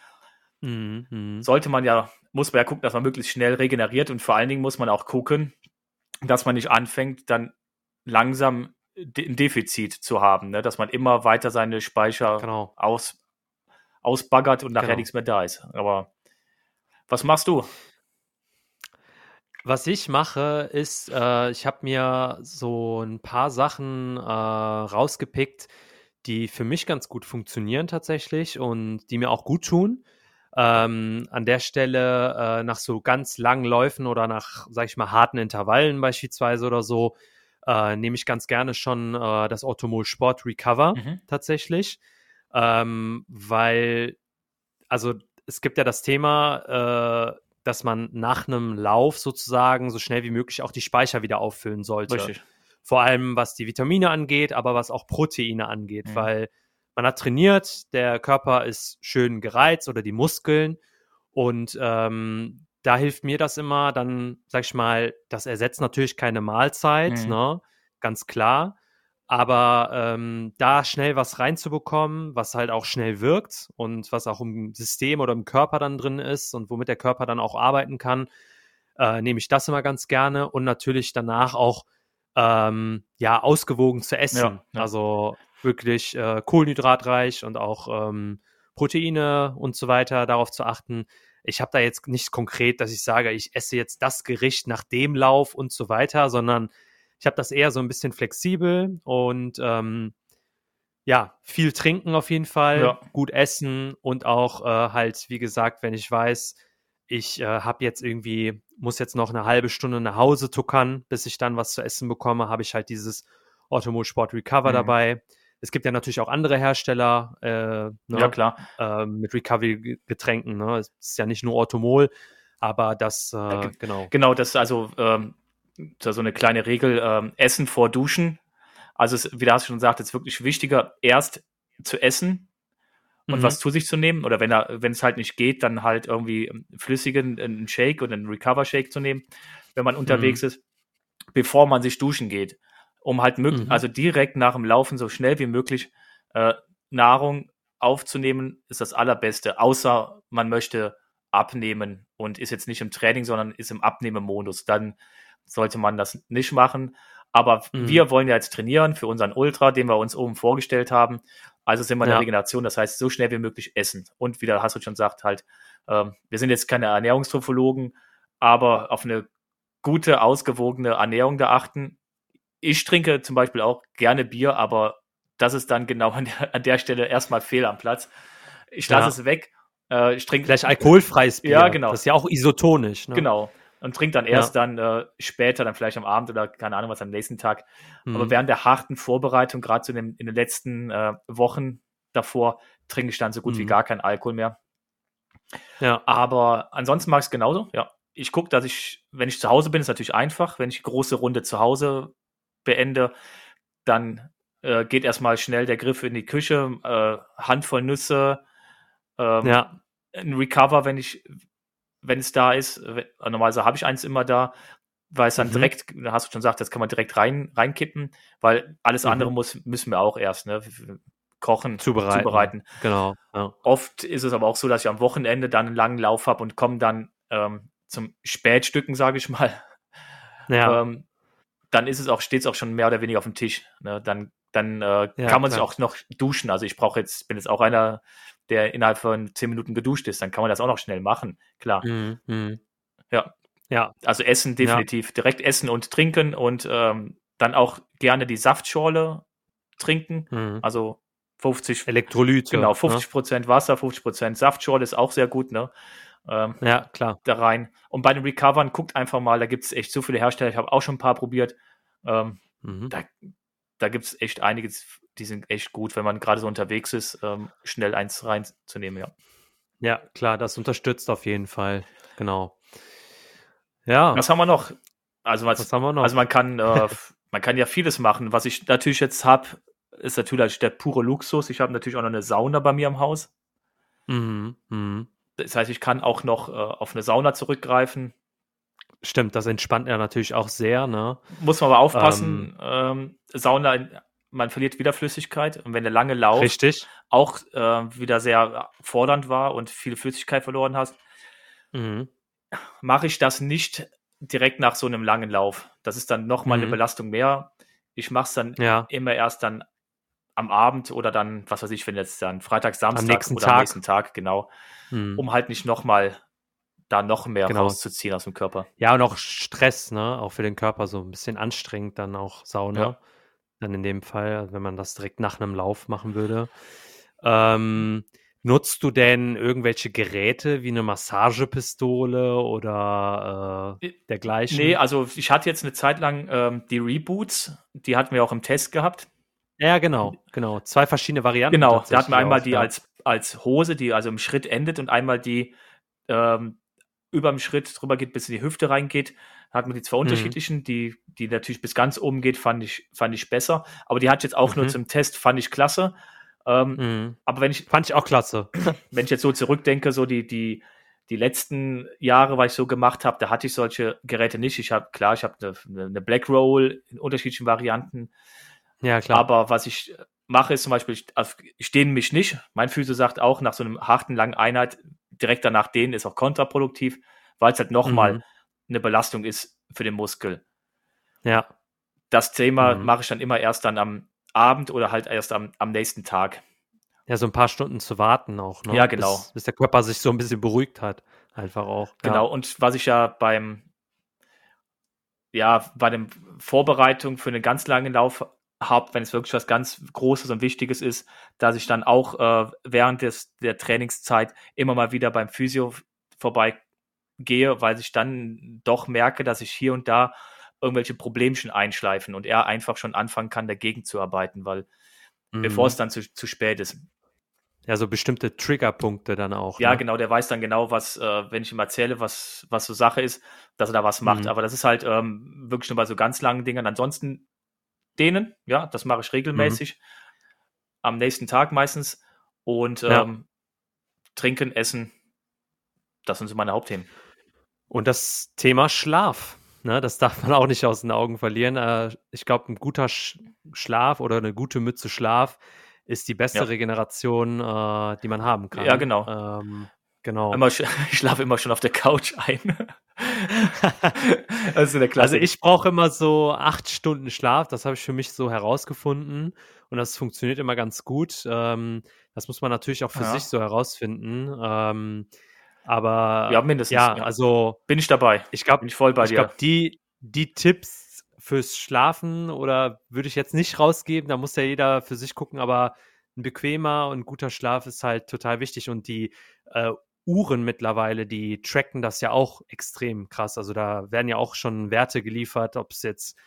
Mhm, mhm. Sollte man ja, muss man ja gucken, dass man möglichst schnell regeneriert und vor allen Dingen muss man auch gucken, dass man nicht anfängt, dann langsam ein Defizit zu haben, ne? dass man immer weiter seine Speicher genau. aus, ausbaggert und nachher genau. nichts mehr da ist. Aber was machst du? Was ich mache, ist, äh, ich habe mir so ein paar Sachen äh, rausgepickt, die für mich ganz gut funktionieren tatsächlich und die mir auch gut tun. Ähm, an der Stelle äh, nach so ganz langen Läufen oder nach, sag ich mal, harten Intervallen beispielsweise oder so, äh, nehme ich ganz gerne schon äh, das Automol Sport Recover mhm. tatsächlich, ähm, weil, also es gibt ja das Thema, äh, dass man nach einem Lauf sozusagen so schnell wie möglich auch die Speicher wieder auffüllen sollte. Richtig. Vor allem was die Vitamine angeht, aber was auch Proteine angeht, mhm. weil man hat trainiert, der Körper ist schön gereizt oder die Muskeln und ähm, da hilft mir das immer, dann sag ich mal, das ersetzt natürlich keine Mahlzeit, mhm. ne? ganz klar. Aber ähm, da schnell was reinzubekommen, was halt auch schnell wirkt und was auch im System oder im Körper dann drin ist und womit der Körper dann auch arbeiten kann, äh, nehme ich das immer ganz gerne und natürlich danach auch ähm, ja ausgewogen zu essen. Ja, ja. Also wirklich äh, kohlenhydratreich und auch ähm, Proteine und so weiter darauf zu achten. Ich habe da jetzt nicht konkret, dass ich sage, ich esse jetzt das Gericht nach dem Lauf und so weiter, sondern ich habe das eher so ein bisschen flexibel und ähm, ja, viel trinken auf jeden Fall, ja. gut essen und auch äh, halt, wie gesagt, wenn ich weiß, ich äh, habe jetzt irgendwie, muss jetzt noch eine halbe Stunde nach Hause tuckern, bis ich dann was zu essen bekomme, habe ich halt dieses Automol Sport Recover mhm. dabei. Es gibt ja natürlich auch andere Hersteller äh, ne, ja, klar. Äh, mit Recovery-Getränken. Ne? Es ist ja nicht nur Automol, aber das, äh, genau. Genau, das also ähm, so eine kleine Regel, ähm, Essen vor Duschen. Also es, wie du hast schon gesagt, es ist wirklich wichtiger, erst zu essen und mhm. was zu sich zu nehmen. Oder wenn er, wenn es halt nicht geht, dann halt irgendwie flüssigen, einen Shake oder einen Recover-Shake zu nehmen, wenn man unterwegs mhm. ist, bevor man sich duschen geht um halt mhm. also direkt nach dem Laufen so schnell wie möglich äh, Nahrung aufzunehmen, ist das allerbeste, außer man möchte abnehmen und ist jetzt nicht im Training, sondern ist im Abnehmemodus. Dann sollte man das nicht machen. Aber mhm. wir wollen ja jetzt trainieren für unseren Ultra, den wir uns oben vorgestellt haben. Also sind wir in der Regeneration, das heißt, so schnell wie möglich essen. Und wie der Hassel schon sagt, halt, äh, wir sind jetzt keine Ernährungstophologen, aber auf eine gute, ausgewogene Ernährung da achten ich trinke zum Beispiel auch gerne Bier, aber das ist dann genau an der, an der Stelle erstmal fehl am Platz. Ich lasse ja. es weg. Äh, ich trinke vielleicht alkoholfreies Bier. Ja, genau. Das ist ja auch isotonisch. Ne? Genau. Und trinke dann erst ja. dann äh, später, dann vielleicht am Abend oder keine Ahnung was am nächsten Tag. Mhm. Aber während der harten Vorbereitung, gerade so in, den, in den letzten äh, Wochen davor, trinke ich dann so gut mhm. wie gar keinen Alkohol mehr. Ja. Aber ansonsten mag ich es genauso. Ja. Ich gucke, dass ich, wenn ich zu Hause bin, ist natürlich einfach. Wenn ich große Runde zu Hause beende, dann äh, geht erstmal schnell der Griff in die Küche, äh, Handvoll Nüsse, ähm, ja. ein Recover, wenn ich, wenn es da ist. Normalerweise habe ich eins immer da, weil es dann mhm. direkt, hast du schon gesagt, das kann man direkt rein, reinkippen, weil alles mhm. andere muss, müssen wir auch erst, ne? Kochen, zubereiten. zubereiten. Genau. Ja. Oft ist es aber auch so, dass ich am Wochenende dann einen langen Lauf habe und komme dann ähm, zum Spätstücken, sage ich mal. Ja. Ähm, dann ist es auch, steht es auch schon mehr oder weniger auf dem Tisch. Ne? Dann, dann äh, ja, kann man klar. sich auch noch duschen. Also ich brauche jetzt, bin jetzt auch einer, der innerhalb von zehn Minuten geduscht ist, dann kann man das auch noch schnell machen. Klar. Mhm, mh. Ja. Ja. Also Essen definitiv. Ja. Direkt essen und trinken und ähm, dann auch gerne die Saftschorle trinken. Mhm. Also 50 Elektrolyte. Genau, 50 ne? Prozent Wasser, 50 Prozent Saftschorle ist auch sehr gut, ne? Ähm, ja, klar. Da rein. Und bei den Recovern guckt einfach mal, da gibt es echt so viele Hersteller. Ich habe auch schon ein paar probiert. Ähm, mhm. Da, da gibt es echt einiges, die sind echt gut, wenn man gerade so unterwegs ist, ähm, schnell eins reinzunehmen, ja. Ja, klar, das unterstützt auf jeden Fall. Genau. Ja. Was haben wir noch? Also, was, was haben wir noch? Also man kann, äh, man kann ja vieles machen. Was ich natürlich jetzt habe, ist natürlich der pure Luxus. Ich habe natürlich auch noch eine Sauna bei mir im Haus. Mhm. Mhm. Das heißt, ich kann auch noch äh, auf eine Sauna zurückgreifen. Stimmt, das entspannt ja natürlich auch sehr. Ne? Muss man aber aufpassen. Ähm, ähm, Sauna, man verliert wieder Flüssigkeit. Und wenn der lange Lauf richtig. auch äh, wieder sehr fordernd war und viel Flüssigkeit verloren hast, mhm. mache ich das nicht direkt nach so einem langen Lauf. Das ist dann nochmal mhm. eine Belastung mehr. Ich mache es dann ja. immer erst dann am Abend oder dann, was weiß ich, wenn jetzt dann Freitag, Samstag am nächsten oder Tag. am nächsten Tag, genau, hm. um halt nicht nochmal da noch mehr genau. rauszuziehen aus dem Körper. Ja, und auch Stress, ne? Auch für den Körper so ein bisschen anstrengend, dann auch Sauna. Ja. Dann in dem Fall, wenn man das direkt nach einem Lauf machen würde. Ähm, Nutzt du denn irgendwelche Geräte wie eine Massagepistole oder äh, dergleichen? Nee, also ich hatte jetzt eine Zeit lang ähm, die Reboots, die hatten wir auch im Test gehabt. Ja, genau, genau. Zwei verschiedene Varianten. Genau, da hatten wir einmal die ja. als, als Hose, die also im Schritt endet und einmal die ähm, über dem Schritt drüber geht, bis in die Hüfte reingeht. Hatten wir die zwei mhm. unterschiedlichen, mhm. die, die natürlich bis ganz oben geht, fand ich, fand ich besser. Aber die hatte ich jetzt auch mhm. nur zum Test, fand ich klasse. Ähm, mhm. Aber wenn ich. Fand ich auch klasse. Wenn ich jetzt so zurückdenke, so die, die, die letzten Jahre, was ich so gemacht habe, da hatte ich solche Geräte nicht. Ich habe, klar, ich habe eine, eine Black Roll in unterschiedlichen Varianten. Ja, klar. Aber was ich mache, ist zum Beispiel, ich, also ich dehne mich nicht. Mein Physio sagt auch, nach so einem harten, langen Einheit, direkt danach dehnen ist auch kontraproduktiv, weil es halt nochmal mhm. Eine Belastung ist für den Muskel. Ja. Das Thema mhm. mache ich dann immer erst dann am Abend oder halt erst am, am nächsten Tag. Ja, so ein paar Stunden zu warten auch, ne? Ja, genau. Bis, bis der Körper sich so ein bisschen beruhigt hat. Einfach auch. Genau, ja. und was ich ja beim, ja, bei der Vorbereitung für einen ganz langen Lauf habe, wenn es wirklich was ganz Großes und Wichtiges ist, dass ich dann auch äh, während des, der Trainingszeit immer mal wieder beim Physio vorbeigehe, weil ich dann doch merke, dass ich hier und da irgendwelche Problemchen einschleifen und er einfach schon anfangen kann, dagegen zu arbeiten, weil mhm. bevor es dann zu, zu spät ist. Ja, so bestimmte Triggerpunkte dann auch. Ja, ne? genau, der weiß dann genau, was, äh, wenn ich ihm erzähle, was, was so Sache ist, dass er da was macht. Mhm. Aber das ist halt ähm, wirklich nur bei so ganz langen Dingen. Ansonsten denen, ja, das mache ich regelmäßig. Mhm. Am nächsten Tag meistens. Und ähm, ja. trinken, essen, das sind so meine Hauptthemen. Und das Thema Schlaf. Ne, das darf man auch nicht aus den Augen verlieren. Äh, ich glaube, ein guter Sch Schlaf oder eine gute Mütze Schlaf ist die beste ja. Regeneration, äh, die man haben kann. Ja, genau. Ähm, genau. Immer, ich schlafe immer schon auf der Couch ein. Klasse. Also ich brauche immer so acht Stunden Schlaf. Das habe ich für mich so herausgefunden. Und das funktioniert immer ganz gut. Ähm, das muss man natürlich auch für ja. sich so herausfinden. Ähm, aber ja, mindestens. Ja, ja. also bin ich dabei. Ich glaube, bin ich voll bei ich dir. Ich glaube, die, die Tipps fürs Schlafen oder würde ich jetzt nicht rausgeben, da muss ja jeder für sich gucken, aber ein bequemer und guter Schlaf ist halt total wichtig und die äh, Uhren mittlerweile, die tracken das ja auch extrem krass. Also da werden ja auch schon Werte geliefert, ob es jetzt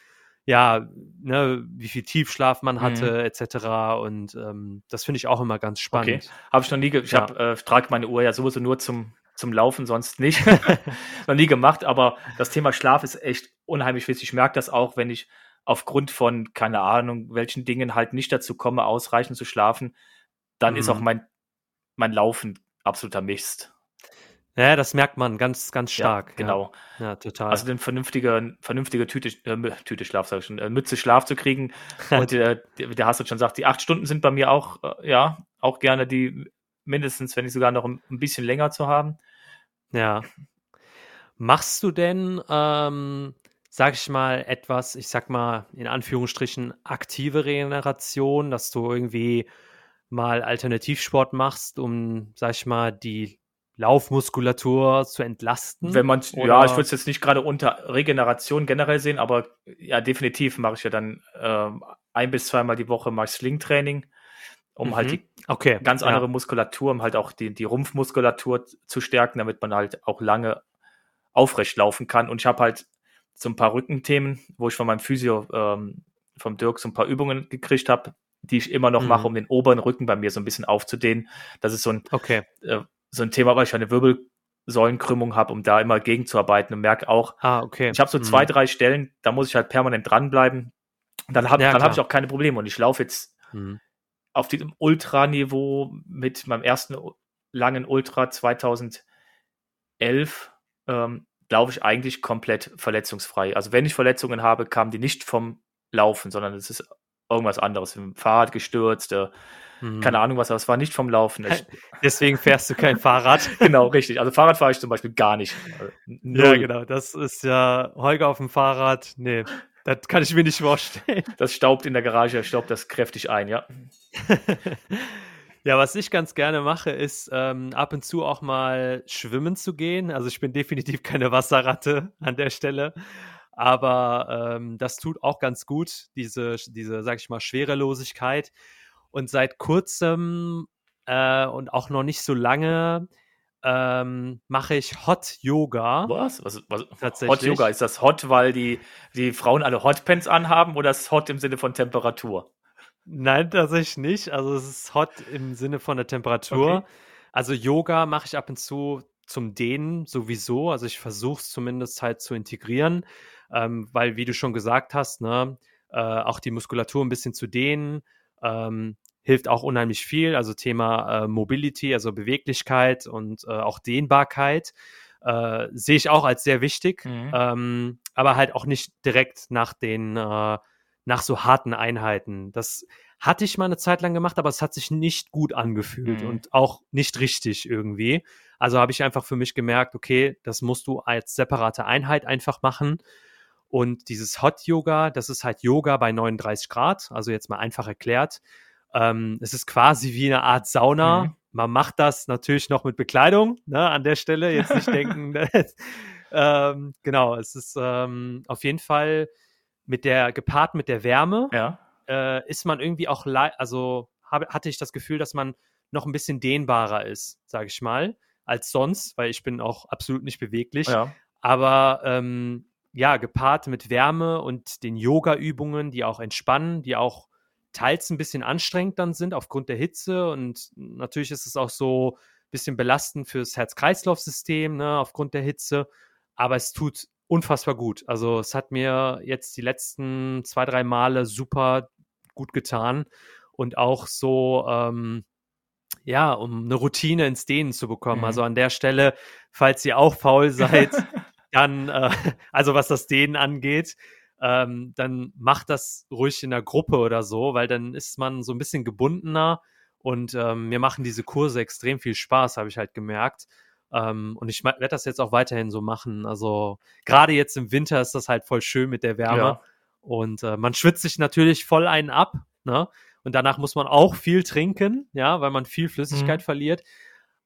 ja, ne, wie viel Tiefschlaf man hatte, mhm. etc. Und ähm, das finde ich auch immer ganz spannend. Okay. Habe ich noch nie, ich ja. äh, trage meine Uhr ja sowieso nur zum zum Laufen sonst nicht. Noch nie gemacht, aber das Thema Schlaf ist echt unheimlich wichtig. Ich merke das auch, wenn ich aufgrund von, keine Ahnung, welchen Dingen halt nicht dazu komme, ausreichend zu schlafen, dann mhm. ist auch mhm. mein, mein Laufen absoluter Mist. Ja, das merkt man ganz, ganz stark. Ja, genau. Ja, ja total. Also eine vernünftige, vernünftige Tüte, äh, Tüte Schlaf, sag ich schon, äh, Mütze Schlaf zu kriegen. Und äh, der hast schon sagt, die acht Stunden sind bei mir auch, äh, ja, auch gerne die mindestens, wenn nicht sogar noch ein, ein bisschen länger zu haben. Ja. Machst du denn, ähm, sag ich mal, etwas, ich sag mal, in Anführungsstrichen, aktive Regeneration, dass du irgendwie mal Alternativsport machst, um, sag ich mal, die Laufmuskulatur zu entlasten? Wenn man, ja, ich würde es jetzt nicht gerade unter Regeneration generell sehen, aber ja, definitiv mache ich ja dann äh, ein bis zweimal die Woche mal Sling-Training um halt mhm. halt die okay. ganz andere ja. Muskulatur, um halt auch die, die Rumpfmuskulatur zu stärken, damit man halt auch lange aufrecht laufen kann. Und ich habe halt so ein paar Rückenthemen, wo ich von meinem Physio, ähm, vom Dirk, so ein paar Übungen gekriegt habe, die ich immer noch mhm. mache, um den oberen Rücken bei mir so ein bisschen aufzudehnen. Das ist so ein, okay. äh, so ein Thema, weil ich eine Wirbelsäulenkrümmung habe, um da immer gegenzuarbeiten und merke auch, ah, okay. ich habe so mhm. zwei, drei Stellen, da muss ich halt permanent dranbleiben. Dann habe ja, hab ich auch keine Probleme und ich laufe jetzt mhm auf diesem Ultra-Niveau mit meinem ersten langen Ultra 2011 ähm, laufe ich eigentlich komplett verletzungsfrei. Also wenn ich Verletzungen habe, kamen die nicht vom Laufen, sondern es ist irgendwas anderes. Im Fahrrad gestürzt, äh, mhm. keine Ahnung was, aber es war nicht vom Laufen. Ich, Deswegen fährst du kein Fahrrad. genau, richtig. Also Fahrrad fahre ich zum Beispiel gar nicht. Also, ja, genau. Das ist ja Holger auf dem Fahrrad. Nee, das kann ich mir nicht vorstellen. Das staubt in der Garage, staubt das kräftig ein, ja. ja, was ich ganz gerne mache, ist ähm, ab und zu auch mal schwimmen zu gehen. Also ich bin definitiv keine Wasserratte an der Stelle. Aber ähm, das tut auch ganz gut, diese, diese, sag ich mal, Schwerelosigkeit. Und seit kurzem äh, und auch noch nicht so lange ähm, mache ich Hot Yoga. Was? was, was Hot Yoga, ist das Hot, weil die, die Frauen alle Hotpants anhaben oder ist Hot im Sinne von Temperatur? Nein, tatsächlich nicht. Also es ist Hot im Sinne von der Temperatur. Okay. Also Yoga mache ich ab und zu zum Dehnen sowieso. Also ich versuche es zumindest halt zu integrieren, ähm, weil wie du schon gesagt hast, ne, äh, auch die Muskulatur ein bisschen zu dehnen. Ähm, hilft auch unheimlich viel. Also Thema äh, Mobility, also Beweglichkeit und äh, auch Dehnbarkeit. Äh, sehe ich auch als sehr wichtig, mhm. ähm, aber halt auch nicht direkt nach den, äh, nach so harten Einheiten. Das hatte ich mal eine Zeit lang gemacht, aber es hat sich nicht gut angefühlt mhm. und auch nicht richtig irgendwie. Also habe ich einfach für mich gemerkt, okay, das musst du als separate Einheit einfach machen. Und dieses Hot Yoga, das ist halt Yoga bei 39 Grad, also jetzt mal einfach erklärt. Ähm, es ist quasi wie eine Art Sauna. Mhm. Man macht das natürlich noch mit Bekleidung, ne, an der Stelle. Jetzt nicht denken. ähm, genau, es ist ähm, auf jeden Fall mit der, gepaart mit der Wärme, ja. äh, ist man irgendwie auch, also hab, hatte ich das Gefühl, dass man noch ein bisschen dehnbarer ist, sage ich mal, als sonst, weil ich bin auch absolut nicht beweglich. Ja. Aber ähm, ja, gepaart mit Wärme und den Yoga-Übungen, die auch entspannen, die auch teils ein bisschen anstrengend dann sind aufgrund der Hitze und natürlich ist es auch so ein bisschen belastend fürs Herz-Kreislauf-System ne, aufgrund der Hitze, aber es tut unfassbar gut. Also es hat mir jetzt die letzten zwei, drei Male super gut getan und auch so, ähm, ja, um eine Routine ins Dehnen zu bekommen. Mhm. Also an der Stelle, falls ihr auch faul seid, dann, äh, also was das Dehnen angeht, ähm, dann macht das ruhig in der Gruppe oder so, weil dann ist man so ein bisschen gebundener und ähm, mir machen diese Kurse extrem viel Spaß, habe ich halt gemerkt. Ähm, und ich werde das jetzt auch weiterhin so machen. Also gerade jetzt im Winter ist das halt voll schön mit der Wärme. Ja. Und äh, man schwitzt sich natürlich voll einen ab, ne? Und danach muss man auch viel trinken, ja, weil man viel Flüssigkeit mhm. verliert.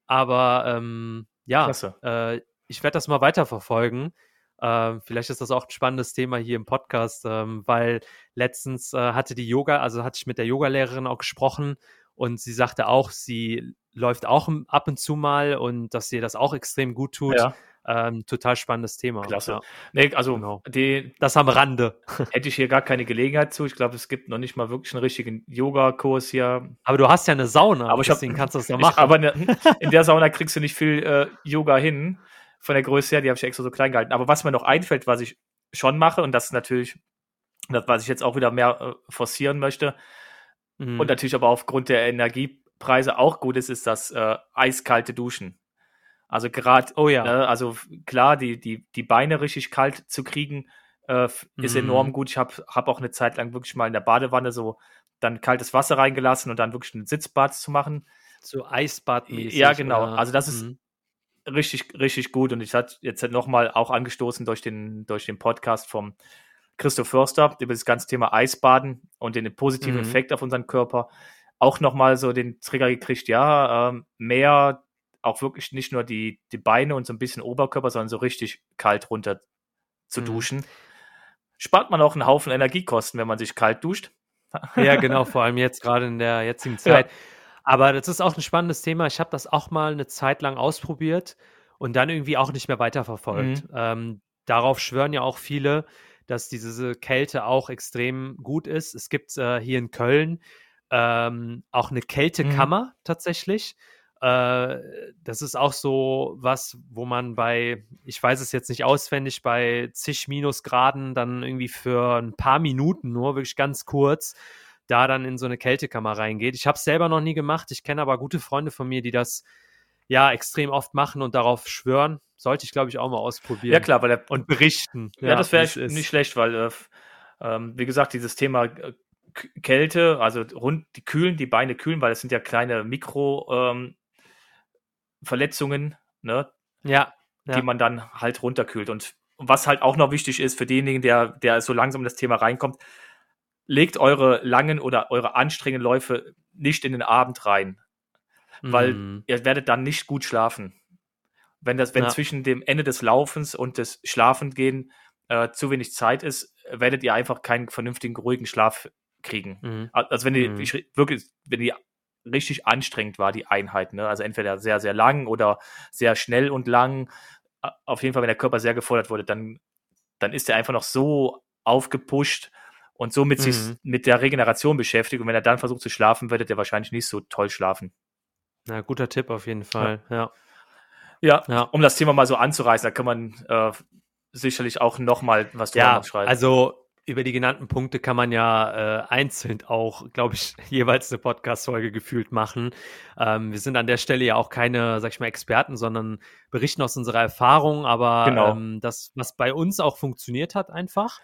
Aber ähm, ja, äh, ich werde das mal weiterverfolgen. Ähm, vielleicht ist das auch ein spannendes Thema hier im Podcast, ähm, weil letztens äh, hatte die Yoga, also hatte ich mit der Yogalehrerin auch gesprochen und sie sagte auch, sie läuft auch ab und zu mal und dass ihr das auch extrem gut tut. Ja. Ähm, total spannendes Thema. Klasse. Ja. Nee, also genau. die, das am Rande. Hätte ich hier gar keine Gelegenheit zu. Ich glaube, es gibt noch nicht mal wirklich einen richtigen Yoga-Kurs hier. Aber du hast ja eine Sauna, aber ich deswegen hab, kannst du das ja machen. Ich, aber ne, in der Sauna kriegst du nicht viel äh, Yoga hin von der Größe her, die habe ich extra so klein gehalten. Aber was mir noch einfällt, was ich schon mache, und das ist natürlich, das, was ich jetzt auch wieder mehr äh, forcieren möchte, mhm. und natürlich aber aufgrund der Energiepreise auch gut ist, ist das äh, eiskalte Duschen. Also gerade, oh ja. Ne, also klar, die, die, die Beine richtig kalt zu kriegen, äh, ist mhm. enorm gut. Ich habe hab auch eine Zeit lang wirklich mal in der Badewanne so dann kaltes Wasser reingelassen und dann wirklich ein Sitzbad zu machen. So Eisbadmäßig. Ja, genau. Oder? Also das ist mhm richtig, richtig gut. Und ich hatte jetzt nochmal auch angestoßen durch den, durch den Podcast vom Christoph Förster über das ganze Thema Eisbaden und den positiven mhm. Effekt auf unseren Körper. Auch nochmal so den Trigger gekriegt, ja, ähm, mehr, auch wirklich nicht nur die, die Beine und so ein bisschen Oberkörper, sondern so richtig kalt runter zu mhm. duschen. Spart man auch einen Haufen Energiekosten, wenn man sich kalt duscht. Ja, genau, vor allem jetzt gerade in der jetzigen Zeit. Ja. Aber das ist auch ein spannendes Thema. Ich habe das auch mal eine Zeit lang ausprobiert und dann irgendwie auch nicht mehr weiterverfolgt. Mhm. Ähm, darauf schwören ja auch viele, dass diese Kälte auch extrem gut ist. Es gibt äh, hier in Köln ähm, auch eine Kältekammer mhm. tatsächlich. Äh, das ist auch so was, wo man bei, ich weiß es jetzt nicht auswendig, bei zig Minusgraden dann irgendwie für ein paar Minuten nur, wirklich ganz kurz, da dann in so eine Kältekammer reingeht. Ich habe es selber noch nie gemacht. Ich kenne aber gute Freunde von mir, die das ja extrem oft machen und darauf schwören. Sollte ich, glaube ich, auch mal ausprobieren. Ja, klar, weil der, und berichten. Ja, ja das wäre nicht schlecht, weil, äh, ähm, wie gesagt, dieses Thema äh, Kälte, also rund, die kühlen, die Beine kühlen, weil es sind ja kleine Mikroverletzungen, ähm, ne? Ja, ja. Die man dann halt runterkühlt. Und was halt auch noch wichtig ist für denjenigen, der, der so langsam in das Thema reinkommt, legt eure langen oder eure anstrengenden Läufe nicht in den Abend rein, weil mm. ihr werdet dann nicht gut schlafen. Wenn das, wenn ja. zwischen dem Ende des Laufens und des Schlafengehen äh, zu wenig Zeit ist, werdet ihr einfach keinen vernünftigen, ruhigen Schlaf kriegen. Mm. Also wenn ihr mm. wirklich, wenn ihr richtig anstrengend war, die Einheit. Ne? Also entweder sehr, sehr lang oder sehr schnell und lang. Auf jeden Fall, wenn der Körper sehr gefordert wurde, dann, dann ist er einfach noch so aufgepusht und so mit, mhm. sich, mit der Regeneration beschäftigt. Und wenn er dann versucht zu schlafen, wird er wahrscheinlich nicht so toll schlafen. Ja, guter Tipp auf jeden Fall, ja. Ja, ja. um das Thema mal so anzureißen, da kann man äh, sicherlich auch nochmal was drüber ja, schreiben. Also über die genannten Punkte kann man ja äh, einzeln auch, glaube ich, jeweils eine Podcast-Folge gefühlt machen. Ähm, wir sind an der Stelle ja auch keine, sag ich mal, Experten, sondern berichten aus unserer Erfahrung, aber genau. ähm, das, was bei uns auch funktioniert hat, einfach.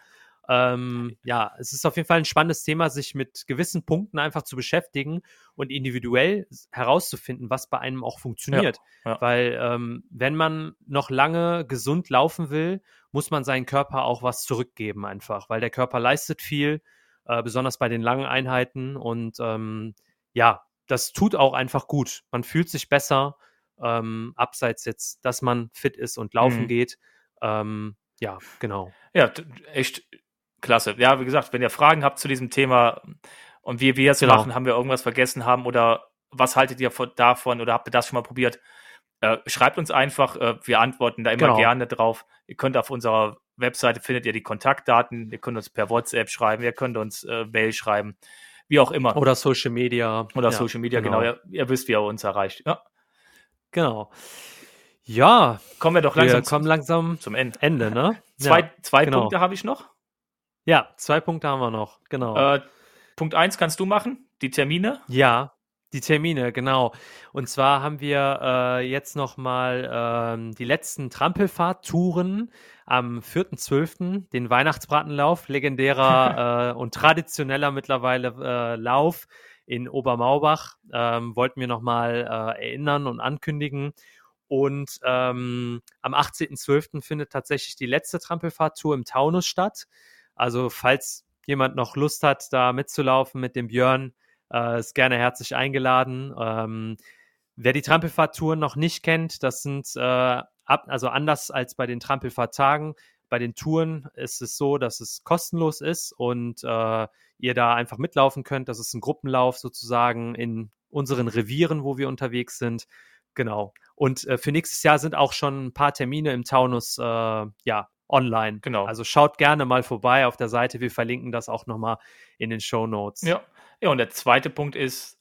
Ähm, ja, es ist auf jeden Fall ein spannendes Thema, sich mit gewissen Punkten einfach zu beschäftigen und individuell herauszufinden, was bei einem auch funktioniert. Ja, ja. Weil ähm, wenn man noch lange gesund laufen will, muss man seinen Körper auch was zurückgeben einfach, weil der Körper leistet viel, äh, besonders bei den langen Einheiten und ähm, ja, das tut auch einfach gut. Man fühlt sich besser, ähm, abseits jetzt, dass man fit ist und laufen mhm. geht. Ähm, ja, genau. Ja, echt Klasse. Ja, wie gesagt, wenn ihr Fragen habt zu diesem Thema und wie wir es genau. machen, haben wir irgendwas vergessen haben oder was haltet ihr davon oder habt ihr das schon mal probiert? Äh, schreibt uns einfach, äh, wir antworten da immer genau. gerne drauf. Ihr könnt auf unserer Webseite findet ihr die Kontaktdaten, ihr könnt uns per WhatsApp schreiben, ihr könnt uns äh, Mail schreiben, wie auch immer. Oder Social Media. Oder ja, Social Media, genau. genau. Ihr, ihr, wisst, wie ihr uns erreicht. Ja. Genau. Ja. Kommen wir doch langsam, wir kommen langsam zum Ende. Ende ne? Zwei, ja, zwei genau. Punkte habe ich noch. Ja, zwei Punkte haben wir noch, genau. Äh, Punkt eins kannst du machen, die Termine? Ja, die Termine, genau. Und zwar haben wir äh, jetzt nochmal ähm, die letzten Trampelfahrt-Touren am 4.12., den Weihnachtsbratenlauf, legendärer äh, und traditioneller mittlerweile äh, Lauf in Obermaubach. Ähm, wollten wir nochmal äh, erinnern und ankündigen. Und ähm, am 18.12. findet tatsächlich die letzte Trampelfahrt-Tour im Taunus statt. Also falls jemand noch Lust hat, da mitzulaufen mit dem Björn, äh, ist gerne herzlich eingeladen. Ähm, wer die Trampelfahrttouren noch nicht kennt, das sind äh, ab, also anders als bei den Trampelfahrttagen. Bei den Touren ist es so, dass es kostenlos ist und äh, ihr da einfach mitlaufen könnt. Das ist ein Gruppenlauf sozusagen in unseren Revieren, wo wir unterwegs sind. Genau. Und äh, für nächstes Jahr sind auch schon ein paar Termine im Taunus äh, ja, online. Genau. Also schaut gerne mal vorbei auf der Seite. Wir verlinken das auch nochmal in den Show Notes. Ja. ja, und der zweite Punkt ist,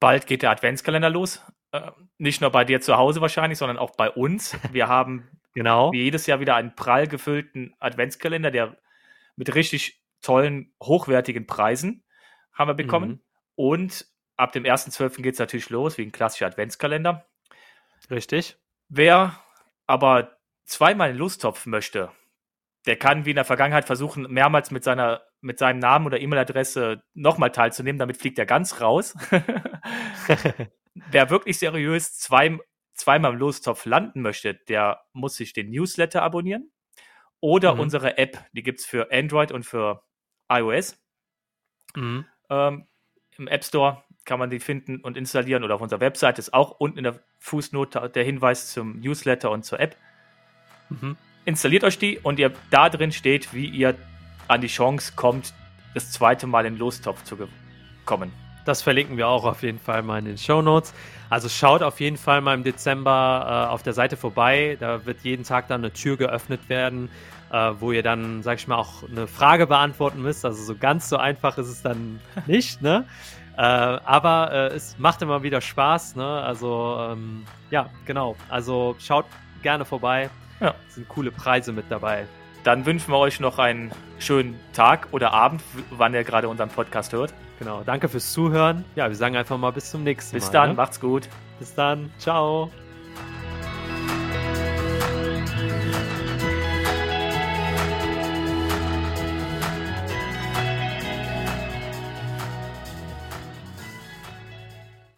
bald geht der Adventskalender los. Äh, nicht nur bei dir zu Hause wahrscheinlich, sondern auch bei uns. Wir haben genau. wie jedes Jahr wieder einen prall gefüllten Adventskalender, der mit richtig tollen, hochwertigen Preisen haben wir bekommen. Mhm. Und ab dem 1.12. geht es natürlich los, wie ein klassischer Adventskalender. Richtig. Wer aber zweimal in den Lusttopf möchte, der kann wie in der Vergangenheit versuchen, mehrmals mit seiner mit seinem Namen oder E-Mail-Adresse nochmal teilzunehmen, damit fliegt er ganz raus. Wer wirklich seriös zwei, zweimal im Lostopf landen möchte, der muss sich den Newsletter abonnieren oder mhm. unsere App, die gibt es für Android und für iOS. Mhm. Ähm, Im App Store kann man die finden und installieren oder auf unserer Website ist auch unten in der Fußnote der Hinweis zum Newsletter und zur App. Mhm. Installiert euch die und ihr da drin steht, wie ihr an die Chance kommt, das zweite Mal in den Lostopf zu kommen. Das verlinken wir auch auf jeden Fall mal in den Show Notes. Also schaut auf jeden Fall mal im Dezember äh, auf der Seite vorbei. Da wird jeden Tag dann eine Tür geöffnet werden, äh, wo ihr dann, sag ich mal, auch eine Frage beantworten müsst. Also so ganz so einfach ist es dann nicht, ne? Äh, aber äh, es macht immer wieder Spaß, ne? Also ähm, ja, genau. Also schaut gerne vorbei. Ja. Sind coole Preise mit dabei. Dann wünschen wir euch noch einen schönen Tag oder Abend, wann ihr gerade unseren Podcast hört. Genau, danke fürs Zuhören. Ja, wir sagen einfach mal bis zum nächsten bis Mal. Bis dann, ne? macht's gut. Bis dann, ciao.